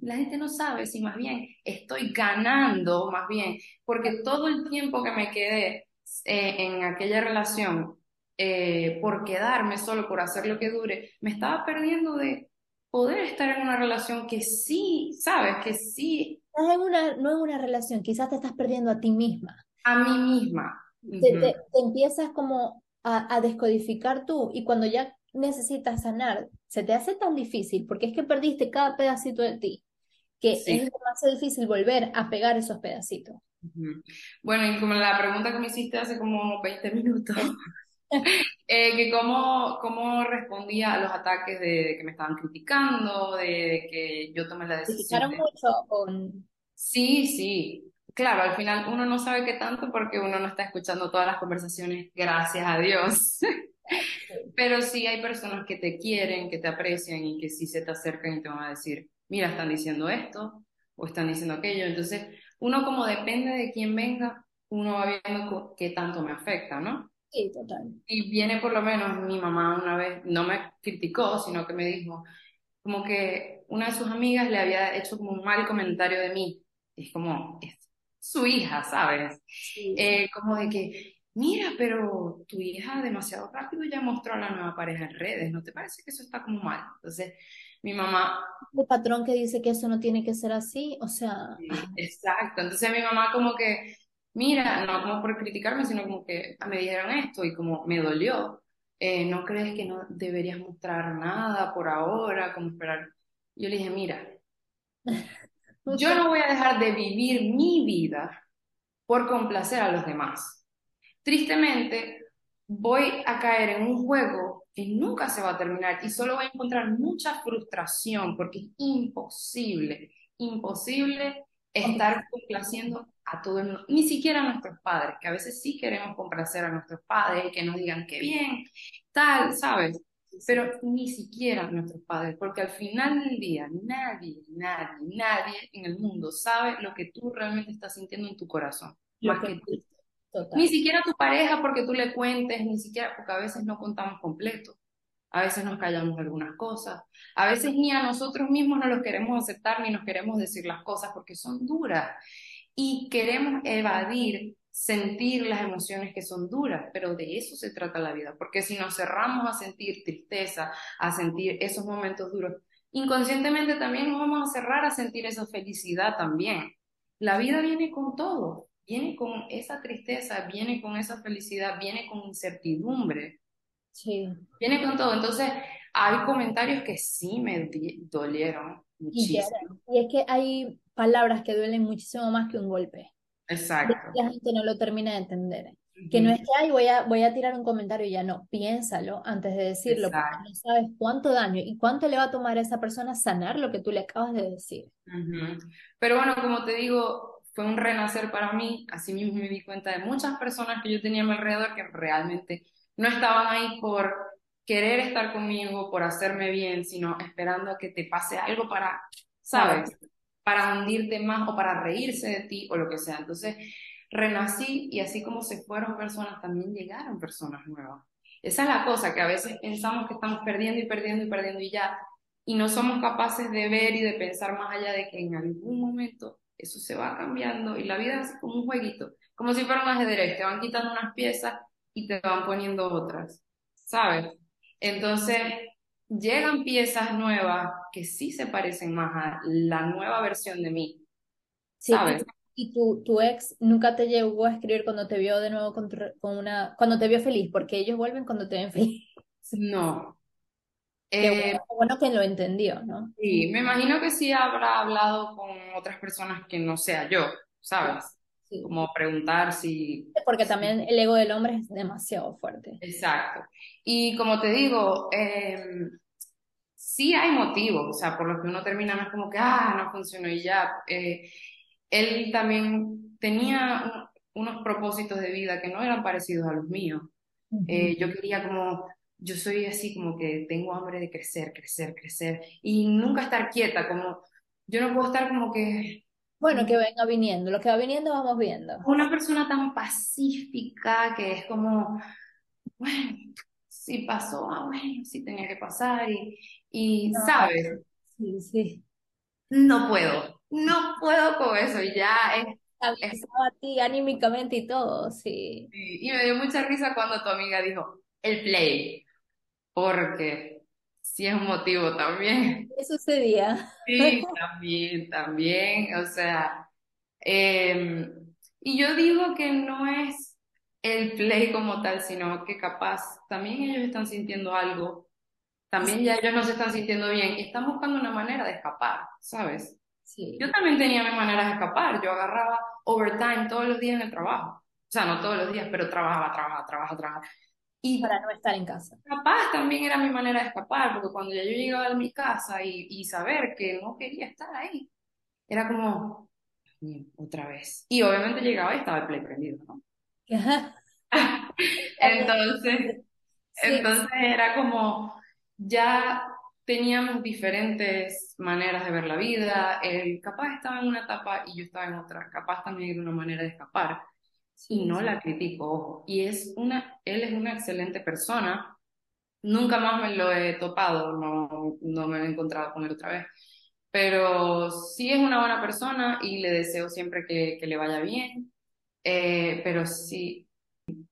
la gente no sabe si más bien estoy ganando, más bien, porque todo el tiempo que me quedé eh, en aquella relación eh, por quedarme solo, por hacer lo que dure, me estaba perdiendo de poder estar en una relación que sí, ¿sabes? Que sí una, no es una relación, quizás te estás perdiendo a ti misma. A mí misma. te, empiezas como a, descodificar tú y cuando ya necesitas sanar, se te hace tan difícil porque es que perdiste cada pedacito de ti que es demasiado difícil volver a pegar esos pedacitos. Bueno, y como la pregunta que me hiciste hace como 20 minutos, eh, que cómo, cómo respondía a los ataques de, que me estaban criticando, de, que yo tomé la decisión. mucho con, Sí, sí. Claro, al final uno no sabe qué tanto porque uno no está escuchando todas las conversaciones, gracias a Dios. Pero sí hay personas que te quieren, que te aprecian y que sí se te acercan y te van a decir, mira, están diciendo esto o están diciendo aquello. Entonces, uno como depende de quién venga, uno va viendo qué tanto me afecta, ¿no? Sí, total. Y viene por lo menos mi mamá una vez, no me criticó, sino que me dijo, como que una de sus amigas le había hecho como un mal comentario de mí es como, es su hija, ¿sabes? Eh, como de que, mira, pero tu hija demasiado rápido ya mostró a la nueva pareja en redes, ¿no te parece que eso está como mal? Entonces, mi mamá... El patrón que dice que eso no tiene que ser así, o sea... exacto, entonces mi mamá como que, mira, no como por criticarme, sino como que me dijeron esto y como me dolió. Eh, ¿No crees que no deberías mostrar nada por ahora? Como esperar. Yo le dije, mira, Yo no voy a dejar de vivir mi vida por complacer a los demás. Tristemente, voy a caer en un juego que nunca se va a terminar y solo voy a encontrar mucha frustración porque es imposible, imposible estar complaciendo a todo el mundo, ni siquiera a nuestros padres, que a veces sí queremos complacer a nuestros padres y que nos digan qué bien, tal, ¿sabes? Pero ni siquiera a nuestros padres, porque al final del día nadie, nadie, nadie en el mundo sabe lo que tú realmente estás sintiendo en tu corazón, más que tú. Ni siquiera tu pareja porque tú le cuentes, ni siquiera porque a veces no contamos completo. A veces nos callamos algunas cosas. A veces ni a nosotros mismos no los queremos aceptar ni nos queremos decir las cosas porque son duras. Y queremos evadir, sentir las emociones que son duras, pero de eso se trata la vida. Porque si nos cerramos a sentir tristeza, a sentir esos momentos duros, inconscientemente también nos vamos a cerrar a sentir esa felicidad también. La vida viene con todo viene con esa tristeza, viene con esa felicidad, viene con incertidumbre. Sí. Viene con todo. Entonces, hay comentarios que sí me dolieron muchísimo. Y, es que hay palabras que duelen muchísimo más que un golpe. Exacto. La gente no lo termina de entender. Que no es que ay, voy a, voy a tirar un comentario y ya no, piénsalo antes de decirlo, porque no sabes cuánto daño y cuánto le va a tomar a esa persona sanar lo que tú le acabas de decir. Pero bueno, como te digo, fue un renacer para mí. Asimismo me di cuenta de muchas personas que yo tenía a mi alrededor que realmente no estaban ahí por querer estar conmigo, por hacerme bien, sino esperando a que te pase algo para, ¿sabes? Para hundirte más o para reírse de ti o lo que sea. Entonces, renací y así como se fueron personas, también llegaron personas nuevas. Esa es la cosa, que a veces pensamos que estamos perdiendo y perdiendo y perdiendo y ya, y no somos capaces de ver y de pensar más allá de que en algún momento eso se va cambiando y la vida es como un jueguito, como si fuera un ajedrez, te van quitando unas piezas y te van poniendo otras, ¿sabes? Entonces, llegan piezas nuevas que sí se parecen más a la nueva versión de mí, ¿sabes? y tu, tu ex nunca te llegó a escribir cuando te vio de nuevo con, con una, cuando te vio feliz, porque ellos vuelven cuando te ven feliz. No, eh, bueno, que lo entendió, ¿no? Sí, me imagino que sí habrá hablado con otras personas que no sea yo, ¿sabes? Sí. Como preguntar si... Porque también el ego del hombre es demasiado fuerte. Exacto. Y como te digo, em, sí hay motivos, o sea, por los que uno termina no es como que, ah, no funcionó y ya. Eh, él también tenía unos propósitos de vida que no eran parecidos a los míos. Eh, yo quería como yo soy así como que tengo hambre de crecer, crecer, crecer y nunca estar quieta, como yo no puedo estar como que... Bueno, que venga viniendo, lo que va viniendo vamos viendo. Una persona tan pacífica que es como, bueno, si pasó, ah, bueno, sí tenía que pasar y, y ¿sabes? Sí, sí. No puedo, no puedo con eso, ya es es... a ti anímicamente y todo, sí. sí. Y me dio mucha risa cuando tu amiga dijo, el play porque sí es un motivo también. ¿Qué sucedía? Sí, también, también, o sea, em, y yo digo que no es el play como tal, sino que capaz también ellos están sintiendo algo, también ya ellos no se están sintiendo bien y están buscando una manera de escapar, ¿sabes? Sí. Yo también tenía mi manera de escapar, yo agarraba overtime todos los días en el trabajo, o sea, no todos los días, pero trabajaba, trabajaba, trabajaba, trabajaba. Y para no estar en casa. Capaz también era mi manera de escapar, porque cuando ya yo llegaba a mi casa y, y saber que no quería estar ahí, era como, otra vez. Y obviamente llegaba y estaba el play prendido, ¿no? entonces, entonces era como, ya teníamos diferentes maneras de ver la vida, él capaz estaba en una etapa y yo estaba en otra, capaz también era una manera de escapar y no la critico, Y es una, él es una excelente persona. Nunca más me lo he topado, no, no me he encontrado con él otra vez. Pero sí es una buena persona y le deseo siempre que, que le vaya bien. Eh, pero sí,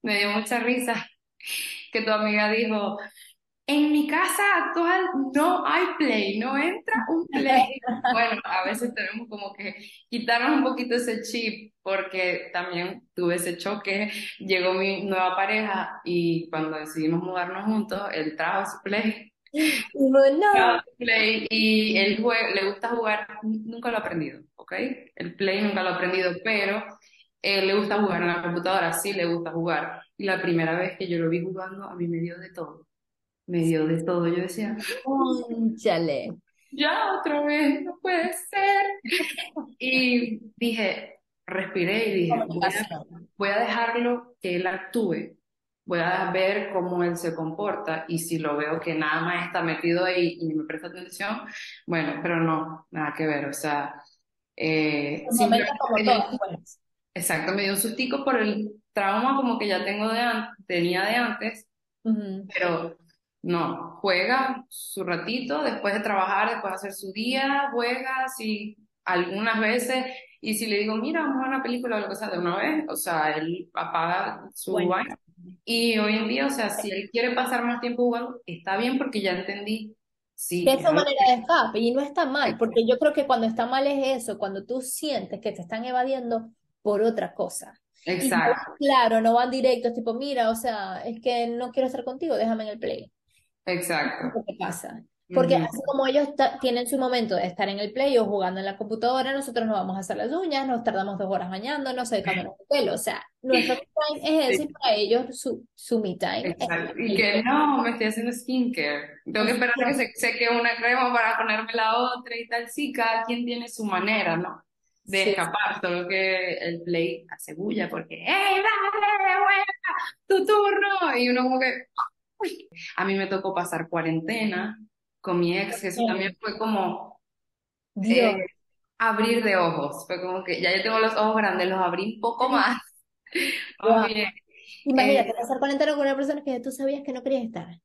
me dio mucha risa que tu amiga dijo, en mi casa actual no hay play, no entra un play. Bueno, a veces tenemos como que quitarnos un poquito ese chip porque también tuve ese choque, llegó mi nueva pareja y cuando decidimos mudarnos juntos, él trajo su play no. Play y él le gusta jugar, nunca lo ha aprendido, ¿ok? El Play nunca lo ha aprendido, pero él le gusta jugar en la computadora, sí le gusta jugar. Y la primera vez que yo lo vi jugando, a mí me dio de todo. Me dio de todo. Yo decía, chale. Ya otra vez, no puede ser. Y dije, respiré y dije, voy a, dejarlo que él actúe. Voy a ver cómo él se comporta y si lo veo que nada más está metido ahí y me presta atención, bueno, pero no, nada que ver. O sea, eh, pues. Exacto, me dio un sustico por el trauma como que ya tengo de tenía de antes, pero no, juega su ratito después de trabajar, después de hacer su día, juega, si algunas veces, y si le digo, mira, vamos a una película o lo que sea de una vez, o sea, él apaga su bueno. Y hoy en día, o sea, si él quiere pasar más tiempo jugando, está bien porque ya entendí. Sí, que es su manera de escape y no está mal, porque yo creo que cuando está mal es eso, cuando tú sientes que te están evadiendo por otra cosa. Exacto. claro, no van directos, tipo, mira, o sea, es que no quiero estar contigo, déjame en el play. Exacto. ¿Qué pasa? Porque así como ellos tienen su momento de estar en el play o jugando en la computadora, nosotros nos vamos a hacer las uñas, nos tardamos dos horas bañándonos, secando el pelo. O sea, nuestro time es ese para ellos su, su me time. Exacto. Y que no, me estoy haciendo skincare. Tengo que esperar a que se seque una crema para ponerme la otra y tal. Sí, cada quien tiene su manera, ¿no? de escapar, solo que el play hace bulla porque ¡Ey, dale, buena! ¡Tu turno! Y uno como que... A mí me tocó pasar cuarentena con mi ex, que eso también fue como... Eh, abrir de ojos, fue como que ya yo tengo los ojos grandes, los abrí un poco más. Imagínate, eh, pasar cuarentena con una persona que tú sabías que no querías estar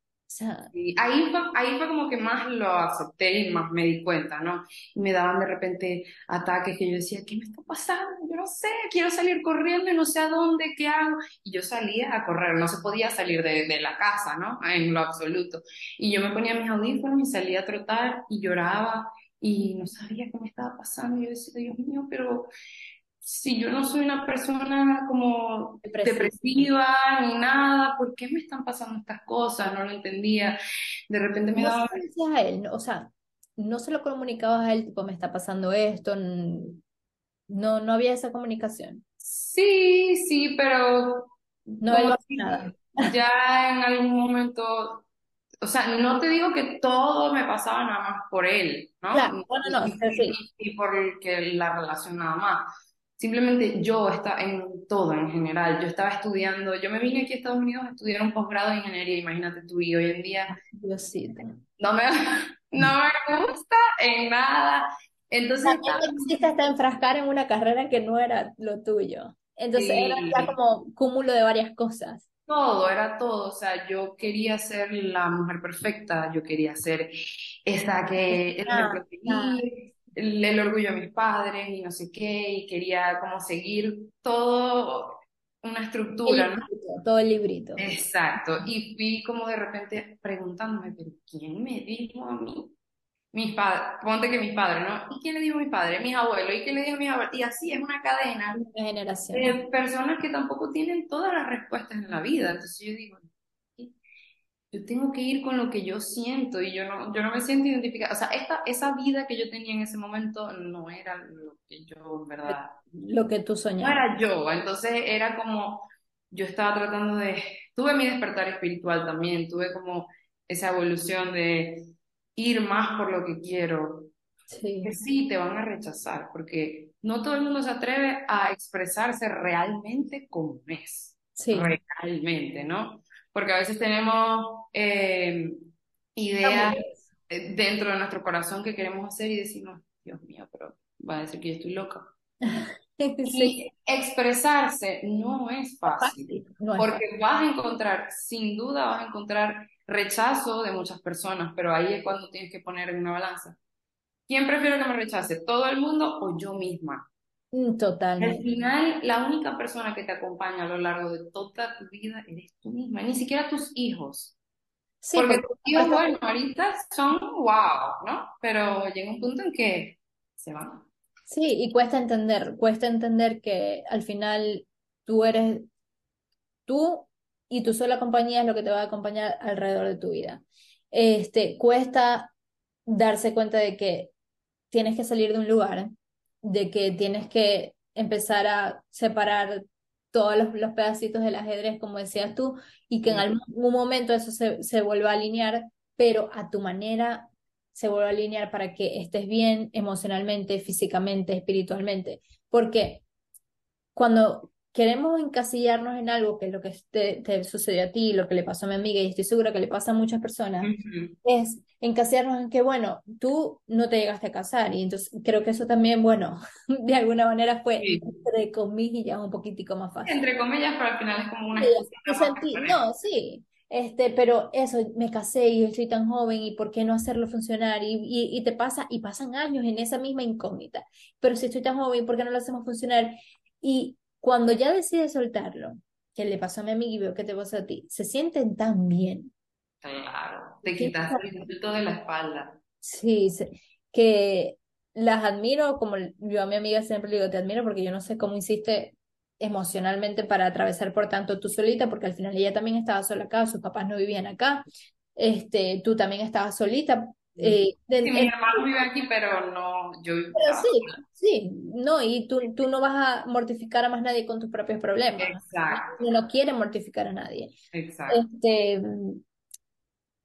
ahí, fue, ahí fue como que más lo acepté y más me di cuenta, ¿no? Y me daban de repente ataques que yo decía, ¿qué me está pasando? Yo no sé, quiero salir corriendo y no sé a dónde, ¿qué hago? Y yo salía a correr, no se podía salir de, de la casa, ¿no? En lo absoluto. Y yo me ponía mis audífonos y salía a trotar y lloraba y no sabía qué me estaba pasando. Y yo decía, Dios mío, pero si yo no soy una persona como depresiva. ni nada, ¿por qué me están pasando estas cosas? No lo entendía. De repente me daba... a él, o sea, no se lo comunicabas a él, tipo, me está pasando esto, no, no había esa comunicación. Sí, sí, pero... No él nada. Ya en algún momento, o sea, no te digo que todo me pasaba nada más por él, ¿no? Claro, no, no, no, sí. Y por que la relación nada más Simplemente yo estaba en todo en general. Yo estaba estudiando, yo me vine aquí a Estados Unidos a estudiar un posgrado de ingeniería, imagínate tú, y hoy en día no me, no me gusta en nada. Entonces, quisiste hasta enfrascar en una carrera que no era lo tuyo. Entonces era ya como cúmulo de varias cosas. Todo, era todo. O sea, yo quería ser la mujer perfecta, yo quería ser esta que ah, el, orgullo de mis padres y no sé qué, y quería como seguir todo una estructura, ¿no? Todo el librito. Exacto, y fui como de repente preguntándome, pero ¿quién me dijo a mí? Mis padres, ponte que mis padres, ¿no? ¿Y quién le dijo a mis padres? Mis abuelos, ¿y quién le dijo a mis abuelos? Y así es una cadena de generación. de personas que tampoco tienen todas las respuestas en la vida. Entonces yo digo, yo tengo que ir con lo que yo siento y yo no, yo no me siento identificada. O sea, esta, esa vida que yo tenía en ese momento no era lo que yo, en verdad. Lo que tú soñabas. No era yo. Entonces era como, yo estaba tratando de. Tuve mi despertar espiritual también, tuve como esa evolución de ir más por lo que quiero. Sí. Que sí, te van a rechazar, porque no todo el mundo se atreve a expresarse realmente como es. Sí. Realmente, ¿no? Porque a veces tenemos eh, ideas dentro de nuestro corazón que queremos hacer y decimos, Dios mío, pero va a decir que yo estoy loca. Y expresarse no es fácil, porque vas a encontrar, sin duda vas a encontrar rechazo de muchas personas, pero ahí es cuando tienes que poner en una balanza. ¿Quién prefiero que me rechace? ¿Todo el mundo o yo misma? Mm, totalmente. Al final, la única persona que te acompaña a lo largo de toda tu vida eres tú misma, ni siquiera tus hijos. Sí, porque, tus hijos, bueno, ahorita son wow, ¿no? Pero llega un punto en que se van. Sí, y cuesta entender, cuesta entender que al final tú eres tú y tu sola compañía es lo que te va a acompañar alrededor de tu vida. este, cuesta darse cuenta de que tienes que salir de un lugar, de que tienes que empezar a separar todos los, los pedacitos del ajedrez, como decías tú, y que en algún momento eso se, se vuelva a alinear, pero a tu manera se vuelva a alinear para que estés bien emocionalmente, físicamente, espiritualmente. Porque cuando queremos encasillarnos en algo, que es lo que te, te, sucedió a ti, lo que le pasó a mi amiga, y estoy segura que le pasa a muchas personas, es encasillarnos en que, bueno, tú no te llegaste a casar, y entonces creo que eso también, bueno, de alguna manera fue, entre comillas, un poquitico más fácil. Entre comillas, pero al final es como una... Sí, no, sí, este, pero eso, me casé y estoy tan joven y por qué no hacerlo funcionar y, y, y, te pasa y pasan años en esa misma incógnita, pero si estoy tan joven, ¿por qué no lo hacemos funcionar? Y cuando ya decides soltarlo, que le pasó a mi amiga y veo que te pasa a ti, se sienten tan bien. Claro, te quitas el insulto de la espalda. Sí, que las admiro, como yo a mi amiga siempre le digo, te admiro porque yo no sé cómo hiciste emocionalmente para atravesar por tanto tú solita, porque al final ella también estaba sola acá, sus papás no vivían acá, este, tú también estabas solita, eh, sí, mi hermano vive aquí, pero no, yo pero sí, sí, no, y tú, tú no vas a mortificar a más nadie con tus propios problemas. Exacto. no quiere mortificar a nadie. Exacto. Este,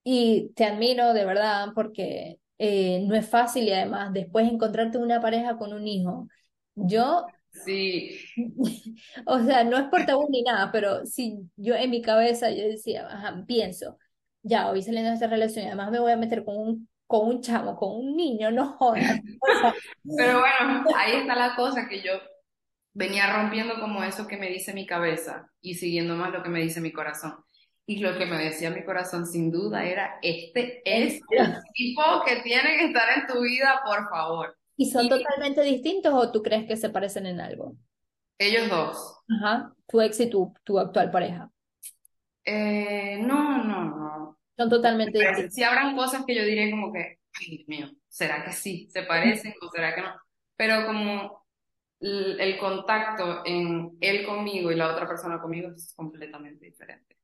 y te admiro de verdad porque eh, no es fácil y además después encontrarte una pareja con un hijo. Yo Sí. o sea, no es por tabú ni nada, pero si yo en mi cabeza yo decía, ajá, pienso, ya, hoy saliendo de esta relación y además me voy a meter con un con un chamo, con un niño, no jodas. Pero bueno, ahí está la cosa que yo venía rompiendo como eso que me dice mi cabeza y siguiendo más lo que me dice mi corazón. Y lo que me decía mi corazón sin duda era, este es el tipo que tiene que estar en tu vida, por favor. ¿Y son totalmente distintos o tú crees que se parecen en algo? Ellos dos. Ajá, tu ex y tu, tu actual pareja. Eh, no, no, no. Son totalmente distintos. Sí habrán cosas que yo diré como que, ay, Dios mío, ¿será que sí? ¿Se parecen o será que no? Pero como el, contacto en él conmigo y la otra persona conmigo es completamente diferente.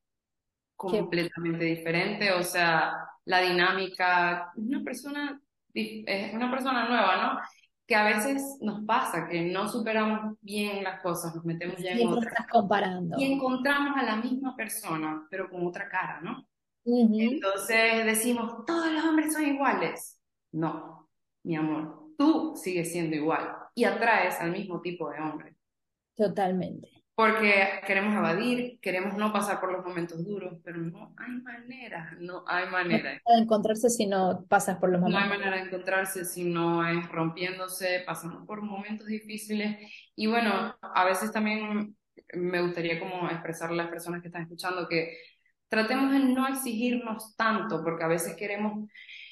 Completamente diferente, o sea, la dinámica, una persona, es una persona nueva, ¿no? que a veces nos pasa que no superamos bien las cosas, nos metemos ya en otra. Estás comparando. Y encontramos a la misma persona, pero con otra cara, ¿no? Entonces decimos, todos los hombres son iguales. No, mi amor, tú sigues siendo igual y atraes al mismo tipo de hombre. Totalmente. Porque queremos evadir, queremos no pasar por los momentos duros, pero no hay manera, no hay manera. de encontrarse si no pasas por los momentos. No hay manera de encontrarse si no es rompiéndose, pasando por momentos difíciles. Y bueno, a veces también me gustaría como expresarle a las personas que están escuchando que tratemos de no exigirnos tanto, porque a veces queremos,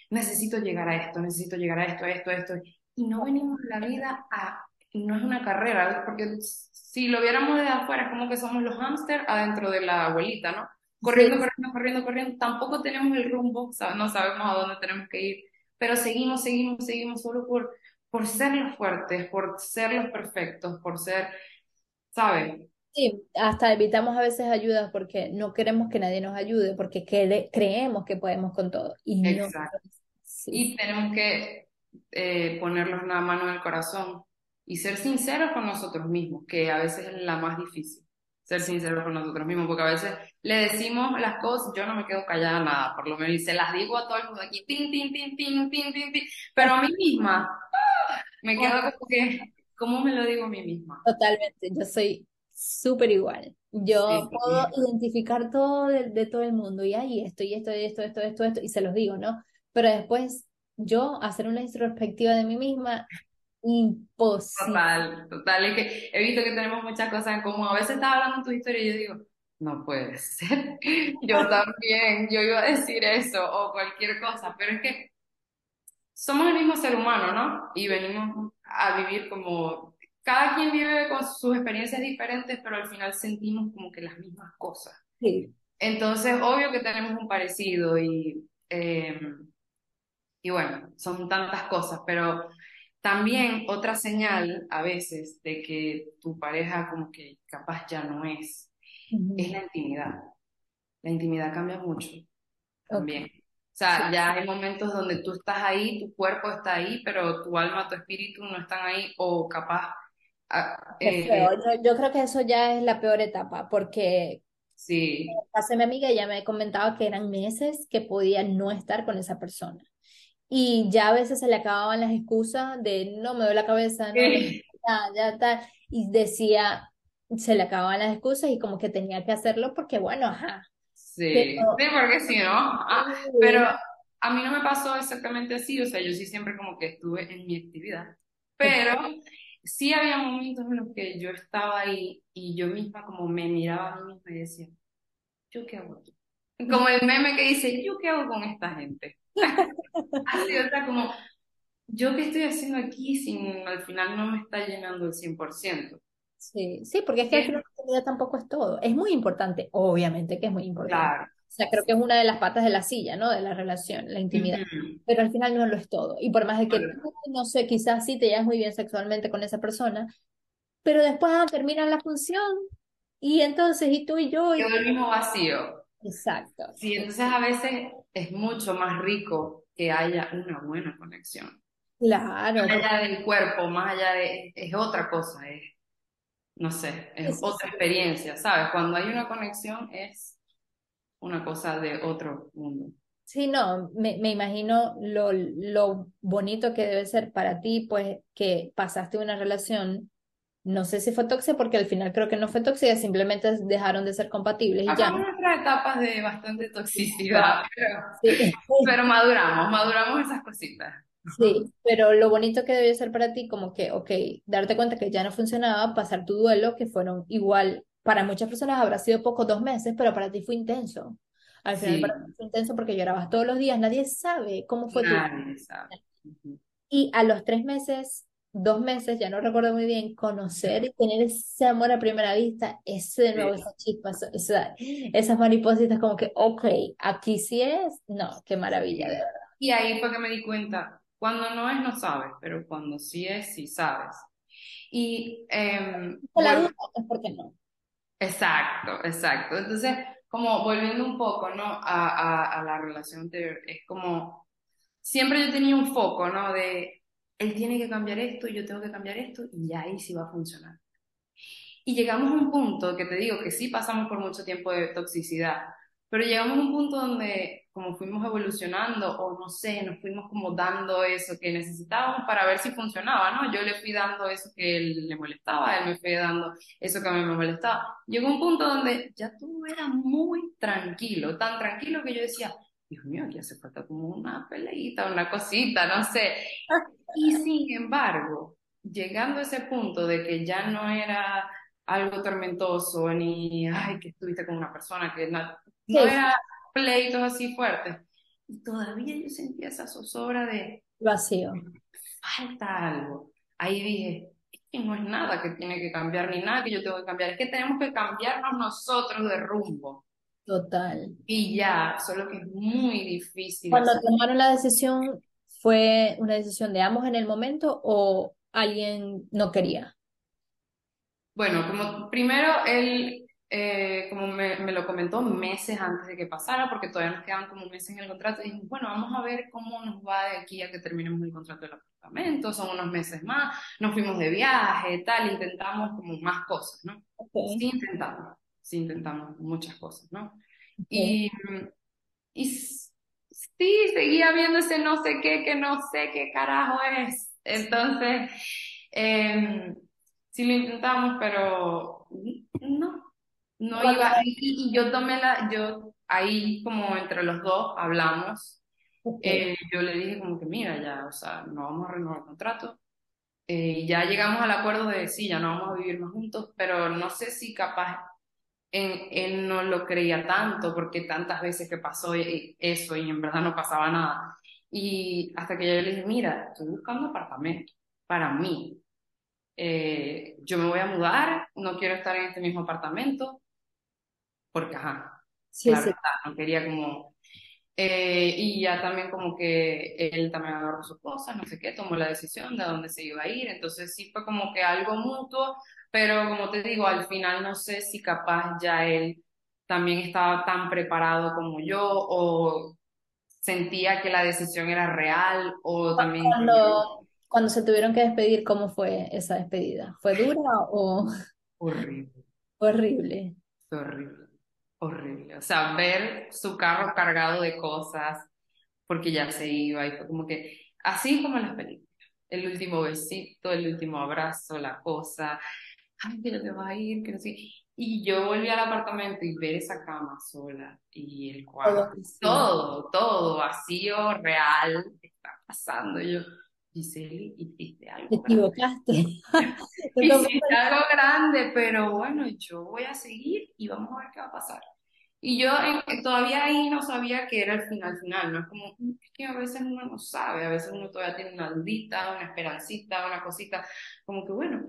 necesito llegar a esto, necesito llegar a esto, a esto, a esto, y no venimos la vida a, no es una carrera, porque si lo viéramos de afuera es como que somos los hámster adentro de la abuelita, ¿no? Corriendo, corriendo, corriendo, corriendo, tampoco tenemos el rumbo, no sabemos a dónde tenemos que ir, pero seguimos, seguimos, seguimos solo por, por ser los fuertes, por ser los perfectos, por ser, ¿sabes? Sí, hasta evitamos a veces ayudas porque no queremos que nadie nos ayude, porque creemos que podemos con todo. Y Exacto. Y tenemos que eh, ponerlos la mano en el corazón y ser sinceros con nosotros mismos, que a veces es la más difícil, ser sinceros con nosotros mismos, porque a veces le decimos las cosas, yo no me quedo callada nada, por lo menos, y se las digo a todo el mundo aquí, tin, tin, tin, tin, tin, tin, tin, pero a mí misma, ¡ah! me quedo como que, ¿cómo me lo digo a mí misma? Totalmente, yo soy súper igual. Yo puedo identificar todo de, todo el mundo y ahí esto y esto y esto, esto, esto, esto, y se los digo, ¿no? Pero después yo hacer una introspectiva de mí misma, imposible. Total, total. Es que he visto que tenemos muchas cosas en común. A veces estás hablando en tu historia y yo digo, no puede ser. Yo también, yo iba a decir eso o cualquier cosa, pero es que somos el mismo ser humano, ¿no? Y venimos a vivir como cada quien vive con sus experiencias diferentes, pero al final sentimos como que las mismas cosas. Sí. Entonces, obvio que tenemos un parecido y, em, y bueno, son tantas cosas, pero también otra señal a veces de que tu pareja como que capaz ya no es, es la intimidad. La intimidad cambia mucho también. O sea, ya hay momentos donde tú estás ahí, tu cuerpo está ahí, pero tu alma, tu espíritu no están ahí o capaz... Ah, eh, yo, creo que eso ya es la peor etapa porque sí. hace mi amiga ya me comentaba que eran meses que podía no estar con esa persona. Y ya a veces se le acababan las excusas de no me duele la cabeza, no, ya, ya está. Y decía, se le acababan las excusas y como que tenía que hacerlo porque bueno, ajá, Sí, sí, porque sí, ¿no? Ah, pero a mí no me pasó exactamente así, o sea, yo sí siempre como que estuve en mi actividad, pero sí había momentos en los que yo estaba ahí y yo misma como me miraba a mí misma y decía, ¿yo qué hago aquí? Como el meme que dice, ¿yo qué hago con esta gente? así, o sea, como, ¿yo qué estoy haciendo aquí sin al final no me está llenando el 100%? Sí, sí, porque es que al final la tampoco es todo. Es muy importante, obviamente que es muy importante. O sea, creo que es una de las patas de la silla, ¿no? De la relación, la intimidad. Pero al final no lo es todo. Y por más de que, no sé, quizás sí te llevas muy bien sexualmente con esa persona, pero después ah, termina la función y entonces, y tú y yo. Y... Quedó el mismo vacío. Exacto. Sí, entonces a veces es mucho más rico que haya una buena conexión. Claro. Más allá del cuerpo, más allá de. Es otra cosa, es no sé, es otra experiencia, ¿sabes? Cuando hay una conexión es una cosa de otro mundo. Sí, no, me, me imagino lo, lo bonito que debe ser para ti, pues que pasaste una relación, no sé si fue tóxica, porque al final creo que no fue tóxica, simplemente dejaron de ser compatibles. Y ya. nuestras etapas de bastante toxicidad, pero maduramos, maduramos esas cositas. Sí, pero lo bonito que debió ser para ti, como que, ok, darte cuenta que ya no funcionaba, pasar tu duelo, que fueron igual, para muchas personas habrá sido poco dos meses, pero para ti fue intenso. Al final para ti fue intenso porque llorabas todos los días, nadie sabe cómo fue nadie Sabe. Y a los tres meses, dos meses, ya no recuerdo muy bien, conocer y tener ese amor a primera vista, ese de nuevo, esa chispa, esa, esas maripositas como que, ok, aquí sí es, no, qué maravilla, de verdad. Y ahí fue que me di cuenta, cuando no es, no sabes, pero cuando sí es, sí sabes. Y... Eh, la duda es porque no. Exacto, exacto. Entonces, como volviendo un poco, ¿no? A, la relación anterior, es como, siempre yo tenía un foco, ¿no? De, él tiene que cambiar esto, yo tengo que cambiar esto, y ahí sí va a funcionar. Y llegamos a un punto que te digo que sí pasamos por mucho tiempo de toxicidad, pero llegamos a un punto donde como fuimos evolucionando o no sé, nos fuimos como dando eso que necesitábamos para ver si funcionaba, ¿no? Yo le fui dando eso que él le molestaba, él me fue dando eso que a mí me molestaba. Llegó un punto donde ya todo era muy tranquilo, tan tranquilo que yo decía, Dios mío, aquí hace falta como una peleita, una cosita, no sé. Y sin embargo, llegando a ese punto de que ya no era algo tormentoso, ni, ay, que estuviste con una persona que no, no era pleitos así fuertes. Y todavía yo sentía esa zozobra de vacío. Falta algo. Ahí dije, es que no es nada que tiene que cambiar ni nada que yo tengo que cambiar, es que tenemos que cambiarnos nosotros de rumbo. Total. Y ya, solo que es muy difícil. Cuando tomaron la decisión, ¿fue una decisión de ambos en el momento o alguien no quería? Bueno, como primero él eh, como me, me, lo comentó meses antes de que pasara, porque todavía nos quedaban como meses en el contrato, y dijimos, bueno, vamos a ver cómo nos va de aquí a que terminemos el contrato del apartamento, son unos meses más, nos fuimos de viaje, tal, intentamos como más cosas, ¿no? Sí intentamos, sí intentamos muchas cosas, ¿no? Y, y sí, seguía viendo ese no sé qué, que no sé qué carajo es. Entonces, eh, sí lo intentamos, pero no iba, y, yo tomé la, yo ahí como entre los dos hablamos, eh, yo le dije como que mira, ya, o sea, no vamos a renovar el contrato, eh, ya llegamos al acuerdo de sí, ya no vamos a vivir más juntos, pero no sé si capaz en, él no lo creía tanto, porque tantas veces que pasó eso y en verdad no pasaba nada. Y hasta que yo le dije, mira, estoy buscando apartamento para mí. Eh, yo me voy a mudar, no quiero estar en este mismo apartamento, porque, ajá, sí, sí. no quería como... Eh, y ya también como que él también agarró sus cosas, no sé qué, tomó la decisión de dónde se iba a ir, entonces sí fue como que algo mutuo, pero como te digo, al final no sé si capaz ya él también estaba tan preparado como yo o sentía que la decisión era real o también... Cuando, cuando se tuvieron que despedir, ¿cómo fue esa despedida? ¿Fue dura o...? Horrible. Horrible. Horrible. Horrible. O sea, ver su carro cargado de cosas porque ya se iba y fue como que, así como en las películas, el último besito, el último abrazo, la cosa, ay, que no te va a ir, que no sé. Y yo volví al apartamento y ver esa cama sola y el cuarto, todo, todo vacío, real, está pasando. yo, Giselle, hiciste algo. Te equivocaste. hiciste algo grande, pero bueno, yo voy a seguir y vamos a ver qué va a pasar. Y yo todavía ahí no sabía que era el final final, ¿no? Es como, es que a veces uno no sabe, a veces uno todavía tiene una dudita, una esperancita, una cosita, como que bueno,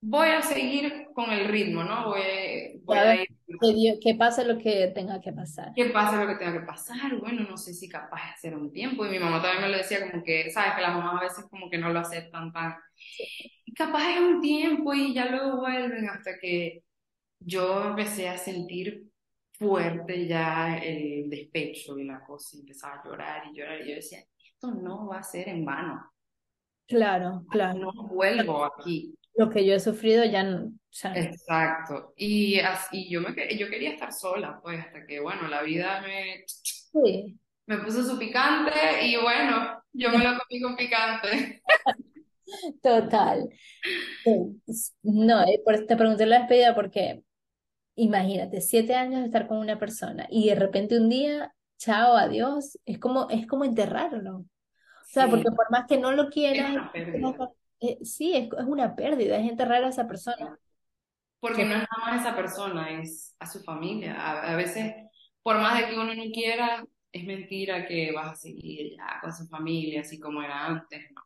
voy a seguir con el ritmo, ¿no? Voy, voy a ir. Que, que, pase lo que tenga que pasar. Que pase lo que tenga que pasar. Bueno, no sé si capaz de hacer un tiempo. Y mi mamá también me lo decía como que, sabes, que las mamás a veces como que no lo aceptan tan. Capaz es un tiempo y ya luego vuelven hasta que yo empecé a sentir fuerte ya el despecho y la cosa, y empezaba a llorar y llorar. Y yo decía, esto no va a ser en vano. Claro, claro. No vuelvo aquí lo que yo he sufrido ya no. Exacto. Y, así, yo, me, yo quería estar sola, pues, hasta que, bueno, la vida me, me puso su picante y bueno, yo me lo comí con picante. Total. No, eh, te pregunté la despedida porque imagínate, siete años de estar con una persona y de repente un día, chao, adiós, es como, es como enterrarlo. O sea, porque por más que no lo quieras, sí, es, es, una pérdida, es enterrar a esa persona. Porque no es nada más a esa persona, es a su familia. A, veces, por más de que uno no quiera, es mentira que vas a seguir ya con su familia, así como era antes, ¿no?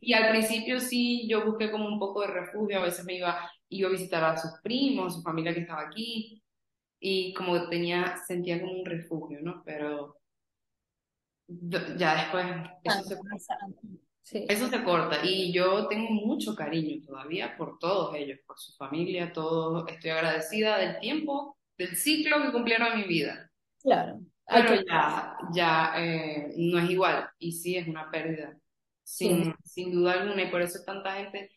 Y al principio sí, yo busqué como un poco de refugio, a veces me iba, iba a visitar a sus primos, su familia que estaba aquí, y como tenía, sentía como un refugio, ¿no? Pero ya después eso se eso se corta y yo tengo mucho cariño todavía por todos ellos, por su familia, todos. Estoy agradecida del tiempo, del ciclo que cumplieron en mi vida. Claro. Pero ya, ya eh, no es igual y sí es una pérdida, sin, sin duda alguna y por eso tanta gente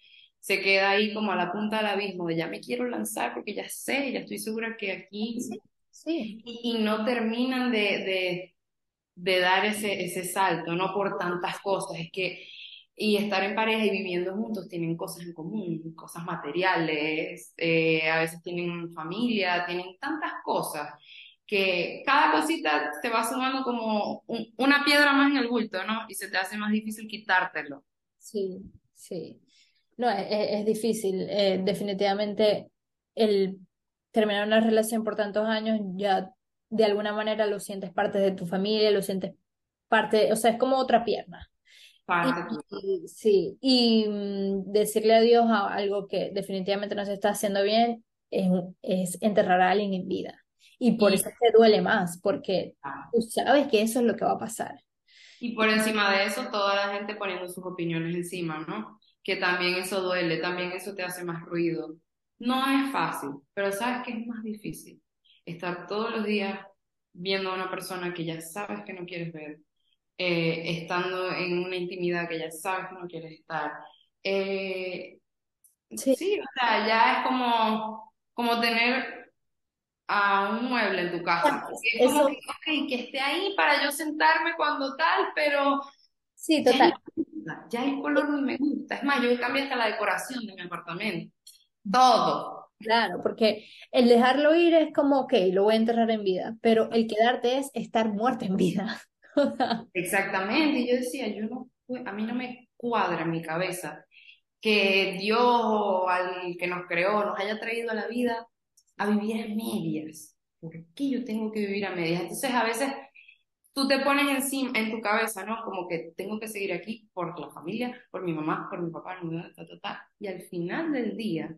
se queda ahí como a la punta del abismo de ya me quiero lanzar porque ya sé, ya estoy segura que aquí sí, Y, y, no terminan de, de, de dar ese, ese salto, no por tantas cosas, es que y estar en pareja y viviendo juntos tienen cosas en común, cosas materiales, eh, a veces tienen familia, tienen tantas cosas que cada cosita te va sumando como una piedra más en el bulto, ¿no? Y se te hace más difícil quitártelo. Sí, sí. No, es, es difícil. Eh, definitivamente el terminar una relación por tantos años ya de alguna manera lo sientes parte de tu familia, lo sientes parte, o sea, es como otra pierna. Y, sí, y mm, decirle adiós a algo que definitivamente no se está haciendo bien es, es enterrar a alguien en vida. Y por eso te duele más, porque tú sabes que eso es lo que va a pasar. Y por encima de eso, toda la gente poniendo sus opiniones encima, ¿no? Que también eso duele, también eso te hace más ruido. No es fácil, pero ¿sabes qué es más difícil? Estar todos los días viendo a una persona que ya sabes que no quieres ver, eh, estando en una intimidad que ya sabes que no quieres estar. Eh, sí. o sea, ya es como, como tener a un mueble en tu casa. Es como que, que esté ahí para yo sentarme cuando tal, pero sí, total. Ya, el color no me gusta. Es más, yo cambié hasta la decoración de mi apartamento. Todo. Claro, porque el dejarlo ir es como, ok, lo voy a enterrar en vida, pero el quedarte es estar muerto en vida. Exactamente, y yo decía, yo no, a mí no me cuadra en mi cabeza que Dios, al que nos creó, nos haya traído a la vida a vivir a medias. ¿Por qué yo tengo que vivir a medias? Entonces a veces tú te pones encima, en tu cabeza, ¿no? Como que tengo que seguir aquí por la familia, por mi mamá, por mi papá, ta, ta, ta, y al final del día,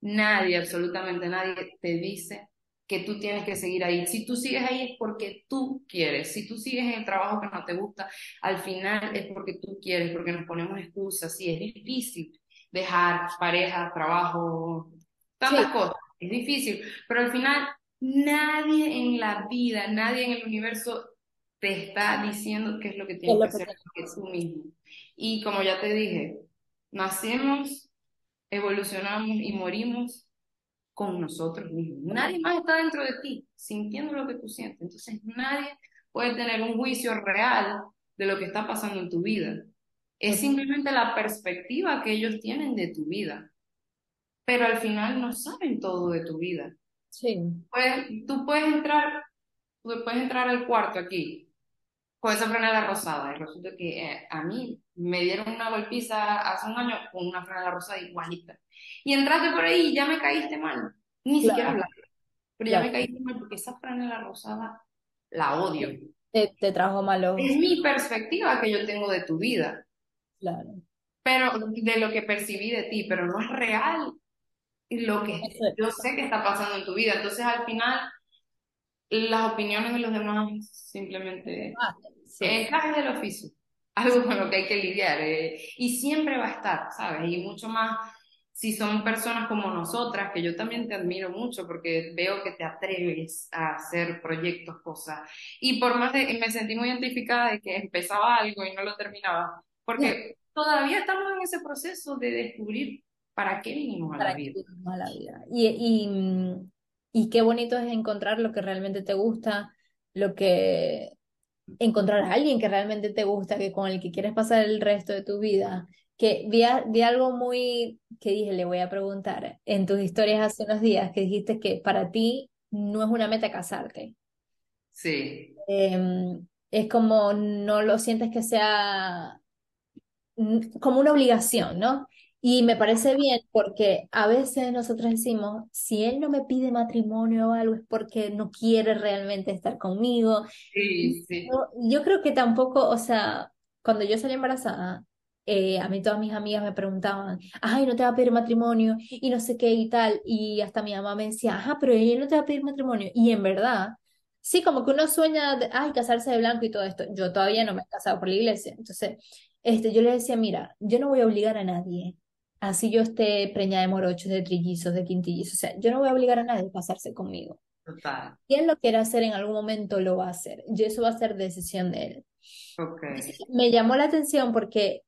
nadie, absolutamente nadie, te dice que tú tienes que seguir ahí. Si tú sigues ahí es porque tú quieres. Si tú sigues en el trabajo que no te gusta, al final es porque tú quieres, porque nos ponemos excusas. Sí, es difícil dejar pareja, trabajo, tantas cosas. Es difícil, pero al final nadie en la vida, nadie en el universo te está diciendo qué es lo que tienes que hacer tú mismo. Y como ya te dije, nacemos, evolucionamos y morimos con nosotros mismos. Nadie más está dentro de ti, sintiendo lo que tú sientes. Entonces nadie puede tener un juicio real de lo que está pasando en tu vida. Es simplemente la perspectiva que ellos tienen de tu vida. Pero al final no saben todo de tu vida. Sí. Pues, tú puedes entrar, tú puedes entrar al cuarto aquí con esa franela rosada. Y resulta que eh, a mí me dieron una golpiza hace un año con una franela rosada igualita. Y entraste por ahí y ya me caíste mal. Ni siquiera hablaste. Pero ya me caíste mal porque esa franela rosada la odio. Te, te trajo malo. Es mi perspectiva que yo tengo de tu vida. Claro. Pero de lo que percibí de ti, pero no es real lo que yo sé que está pasando en tu vida. Entonces al final las opiniones de los demás simplemente ah, es del oficio, algo con lo que hay que lidiar eh, y siempre va a estar, ¿sabes? Y mucho más si son personas como nosotras, que yo también te admiro mucho porque veo que te atreves a hacer proyectos, cosas. Y por más de, me sentí muy identificada de que empezaba algo y no lo terminaba, porque todavía estamos en ese proceso de descubrir para qué vinimos a la vida. A la vida. Y, y, y qué bonito es encontrar lo que realmente te gusta, lo que encontrar a alguien que realmente te gusta, que con el que quieres pasar el resto de tu vida. Que vi, vi algo muy que dije, le voy a preguntar en tus historias hace unos días, que dijiste que para ti no es una meta casarte. Sí. Em, es como no lo sientes que sea como una obligación, ¿no? Y me parece bien porque a veces nosotros decimos, si él no me pide matrimonio o algo es porque no quiere realmente estar conmigo. Sí, sí. Yo, creo que tampoco, o sea, cuando yo salí embarazada, eh, a mí todas mis amigas me preguntaban, ay, no te va a pedir matrimonio y no sé qué y tal. Y hasta mi mamá me decía, ajá, pero él no te va a pedir matrimonio. Y en verdad, sí, como que uno sueña, de, ay, casarse de blanco y todo esto. Yo todavía no me he casado por la iglesia. Entonces, este, yo le decía, mira, yo no voy a obligar a nadie así yo esté preñada de morochos, de trillizos, de quintillizos. O sea, yo no voy a obligar a nadie a casarse conmigo. Total. Si él lo quiere hacer en algún momento, lo va a hacer. Y eso va a ser decisión de él. Okay. Me llamó la atención porque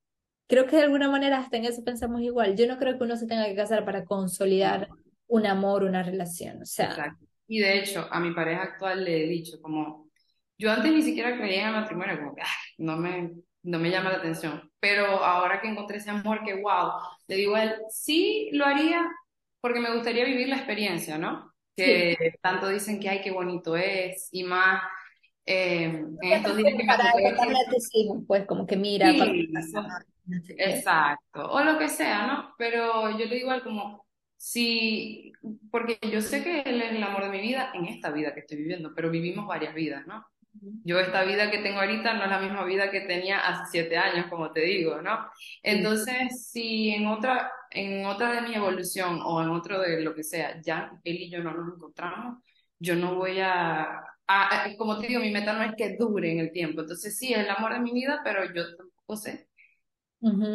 creo que de alguna manera hasta en eso pensamos igual. Yo no creo que uno se tenga que casar para consolidar un amor, una relación. O sea. Exacto. Y de hecho, a mi pareja actual le he dicho como, yo antes ni siquiera creía en el matrimonio, como que no me no me llama la atención. Pero ahora que encontré ese amor, que wow, le digo a él, sí lo haría porque me gustaría vivir la experiencia, ¿no? Que tanto dicen que ay, qué bonito es, y más eh, en estos días que para me pues como que mira, exacto, o lo que sea, ¿no? Pero yo le digo a él como, sí, porque yo sé que él es el amor de mi vida en esta vida que estoy viviendo, pero vivimos varias vidas, ¿no? Yo esta vida que tengo ahorita no es la misma vida que tenía hace siete años, como te digo, ¿no? Entonces, si en otra, en otra de mi evolución o en otro de lo que sea, ya él y yo no nos encontramos, yo no voy a, como te digo, mi meta no es que dure en el tiempo. Entonces, sí, es el amor de mi vida, pero yo tampoco sé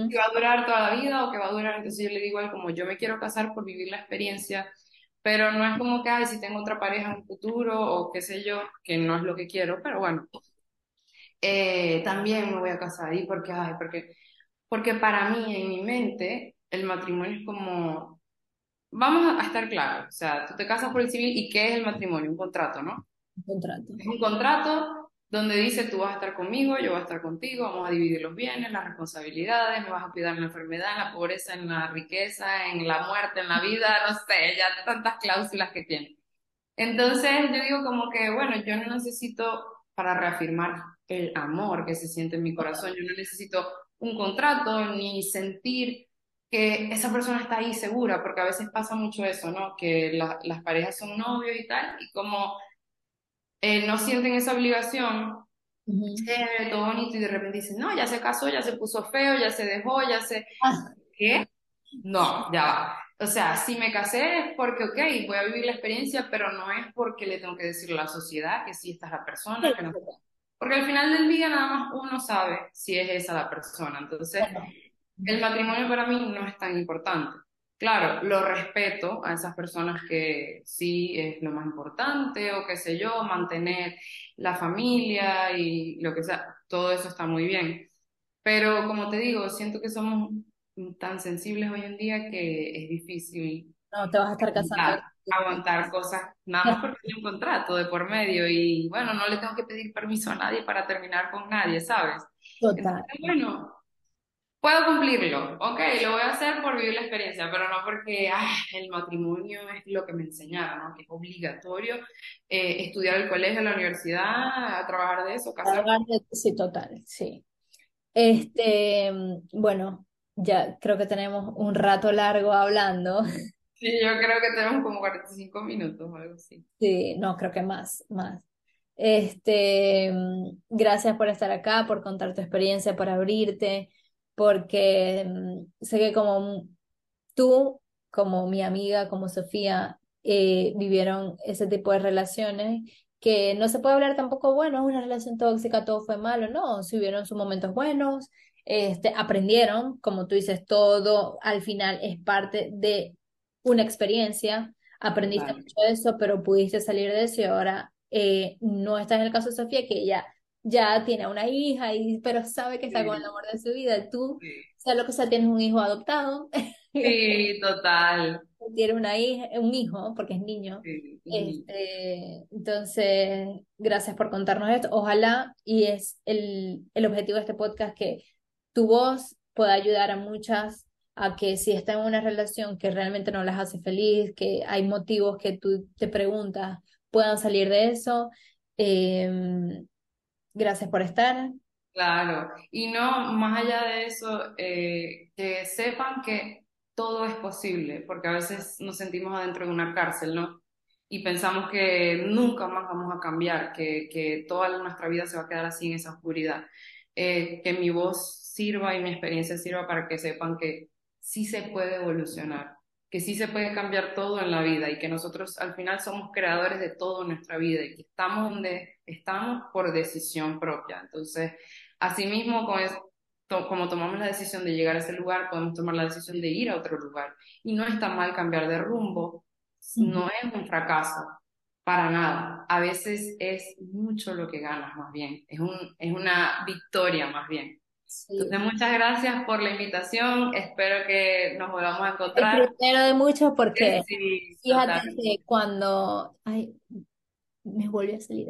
si va a durar toda la vida o que va a durar. Entonces, yo le digo a él, como yo me quiero casar por vivir la experiencia pero no es como que, ay, si tengo otra pareja en un futuro o qué sé yo, que no es lo que quiero, pero bueno, eh, también me voy a casar y porque, ay, porque, porque para mí, en mi mente, el matrimonio es como, vamos a estar claros, o sea, tú te casas por el civil y ¿qué es el matrimonio? Un contrato, ¿no? Un contrato. Es un contrato donde dice tú vas a estar conmigo, yo voy a estar contigo, vamos a dividir los bienes, las responsabilidades, me vas a cuidar en la enfermedad, en la pobreza, en la riqueza, en la muerte, en la vida, no sé, ya tantas cláusulas que tiene. Entonces yo digo como que, bueno, yo no necesito para reafirmar el amor que se siente en mi corazón, yo no necesito un contrato ni sentir que esa persona está ahí segura, porque a veces pasa mucho eso, ¿no? Que las parejas son novios y tal, y como eh, no sienten esa obligación, uh todo bonito, y de repente dicen, no, ya se casó, ya se puso feo, ya se dejó, ya se... Ah. ¿Qué? No, ya va. O sea, si me casé es porque, ok, voy a vivir la experiencia, pero no es porque le tengo que decir a la sociedad que sí esta es la persona. Que no... Porque al final del día nada más uno sabe si es esa la persona. Entonces, el matrimonio para mí no es tan importante. Claro, lo respeto a esas personas que sí es lo más importante o qué sé yo, mantener la familia y lo que sea, todo eso está muy bien. Pero como te digo, siento que somos tan sensibles hoy en día que es difícil no te vas a estar casando. Aguantar cosas, nada más porque hay un contrato de por medio y bueno, no le tengo que pedir permiso a nadie para terminar con nadie, ¿sabes? Total. bueno, puedo cumplirlo, ok, lo voy a hacer por vivir la experiencia, pero no porque el matrimonio es lo que me enseñaron, ¿no? Que es obligatorio eh, estudiar el colegio, la universidad, a trabajar de eso, casarme. Sí, total, sí. Este, bueno, ya creo que tenemos un rato largo hablando. Sí, yo creo que tenemos como 45 minutos o algo así. Sí, no, creo que más, más. Este, mm, gracias por estar acá, por contar tu experiencia, por abrirte, porque mm, sé que como tú, como mi amiga, como Sofía, eh, vivieron ese tipo de relaciones que no se puede hablar tampoco, bueno, es una relación tóxica, todo fue malo, no, si hubieron sus momentos buenos, este, aprendieron, como tú dices, todo al final es parte de una experiencia, aprendiste mucho de eso, pero pudiste salir de eso y ahora eh, no estás en el caso de Sofía, que ella ya tiene una hija, y, pero sabe que está con el amor de su vida. Tú, sea lo que sea, tienes un hijo adoptado. Sí, total. Tiene una hija, un hijo, porque es niño. Este, entonces, gracias por contarnos esto. Ojalá, y es el, el objetivo de este podcast, que tu voz pueda ayudar a muchas a que si está en una relación que realmente no las hace feliz, que hay motivos que tú te preguntas, puedan salir de eso. Em, gracias por estar. Claro, y no, más allá de eso, eh, que sepan que todo es posible, porque a veces nos sentimos adentro de una cárcel, ¿no? Y pensamos que nunca más vamos a cambiar, que, que toda nuestra vida se va a quedar así en esa oscuridad. Eh, que mi voz sirva y mi experiencia sirva para que sepan que sí se puede evolucionar, que sí se puede cambiar todo en la vida y que nosotros al final somos creadores de todo en nuestra vida y que estamos donde estamos por decisión propia. Entonces, asimismo, con como tomamos la decisión de llegar a ese lugar, podemos tomar la decisión de ir a otro lugar. Y no está mal cambiar de rumbo, no es un fracaso, para nada. A veces es mucho lo que ganas más bien, es, un, es una victoria más bien. Entonces, muchas gracias por la invitación. Espero que nos volvamos a encontrar. El primero de muchos, porque fíjate que cuando. Ay, me volvió a salir.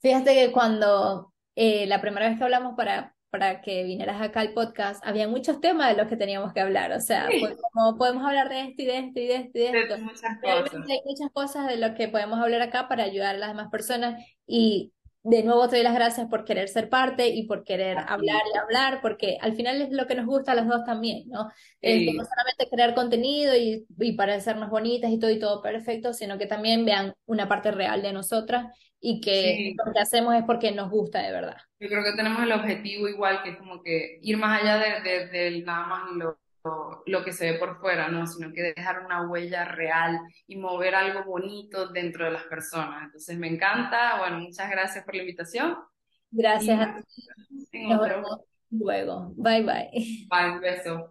Fíjate que cuando eh, la primera vez que hablamos para, para que vinieras acá al podcast, había muchos temas de los que teníamos que hablar. O sea, como podemos hablar de esto y de esto y de esto y de esto. muchas cosas. Hay muchas cosas de lo que podemos hablar acá para ayudar a las demás personas. Y de nuevo te doy las gracias por querer ser parte y por querer hablar y hablar, porque al final es lo que nos gusta a las dos también, ¿no? no solamente crear contenido y, y parecernos bonitas y todo y todo perfecto, sino que también vean una parte real de nosotras y que lo que hacemos es porque nos gusta de verdad. Yo creo que tenemos el objetivo igual, que es como que ir más allá de, de, nada más lo lo que se ve por fuera, ¿no? Sino que dejar una huella real y mover algo bonito dentro de las personas. Entonces me encanta. Bueno, muchas gracias por la invitación. Gracias a ti. Nos vemos luego. Bye bye. Bye, un beso.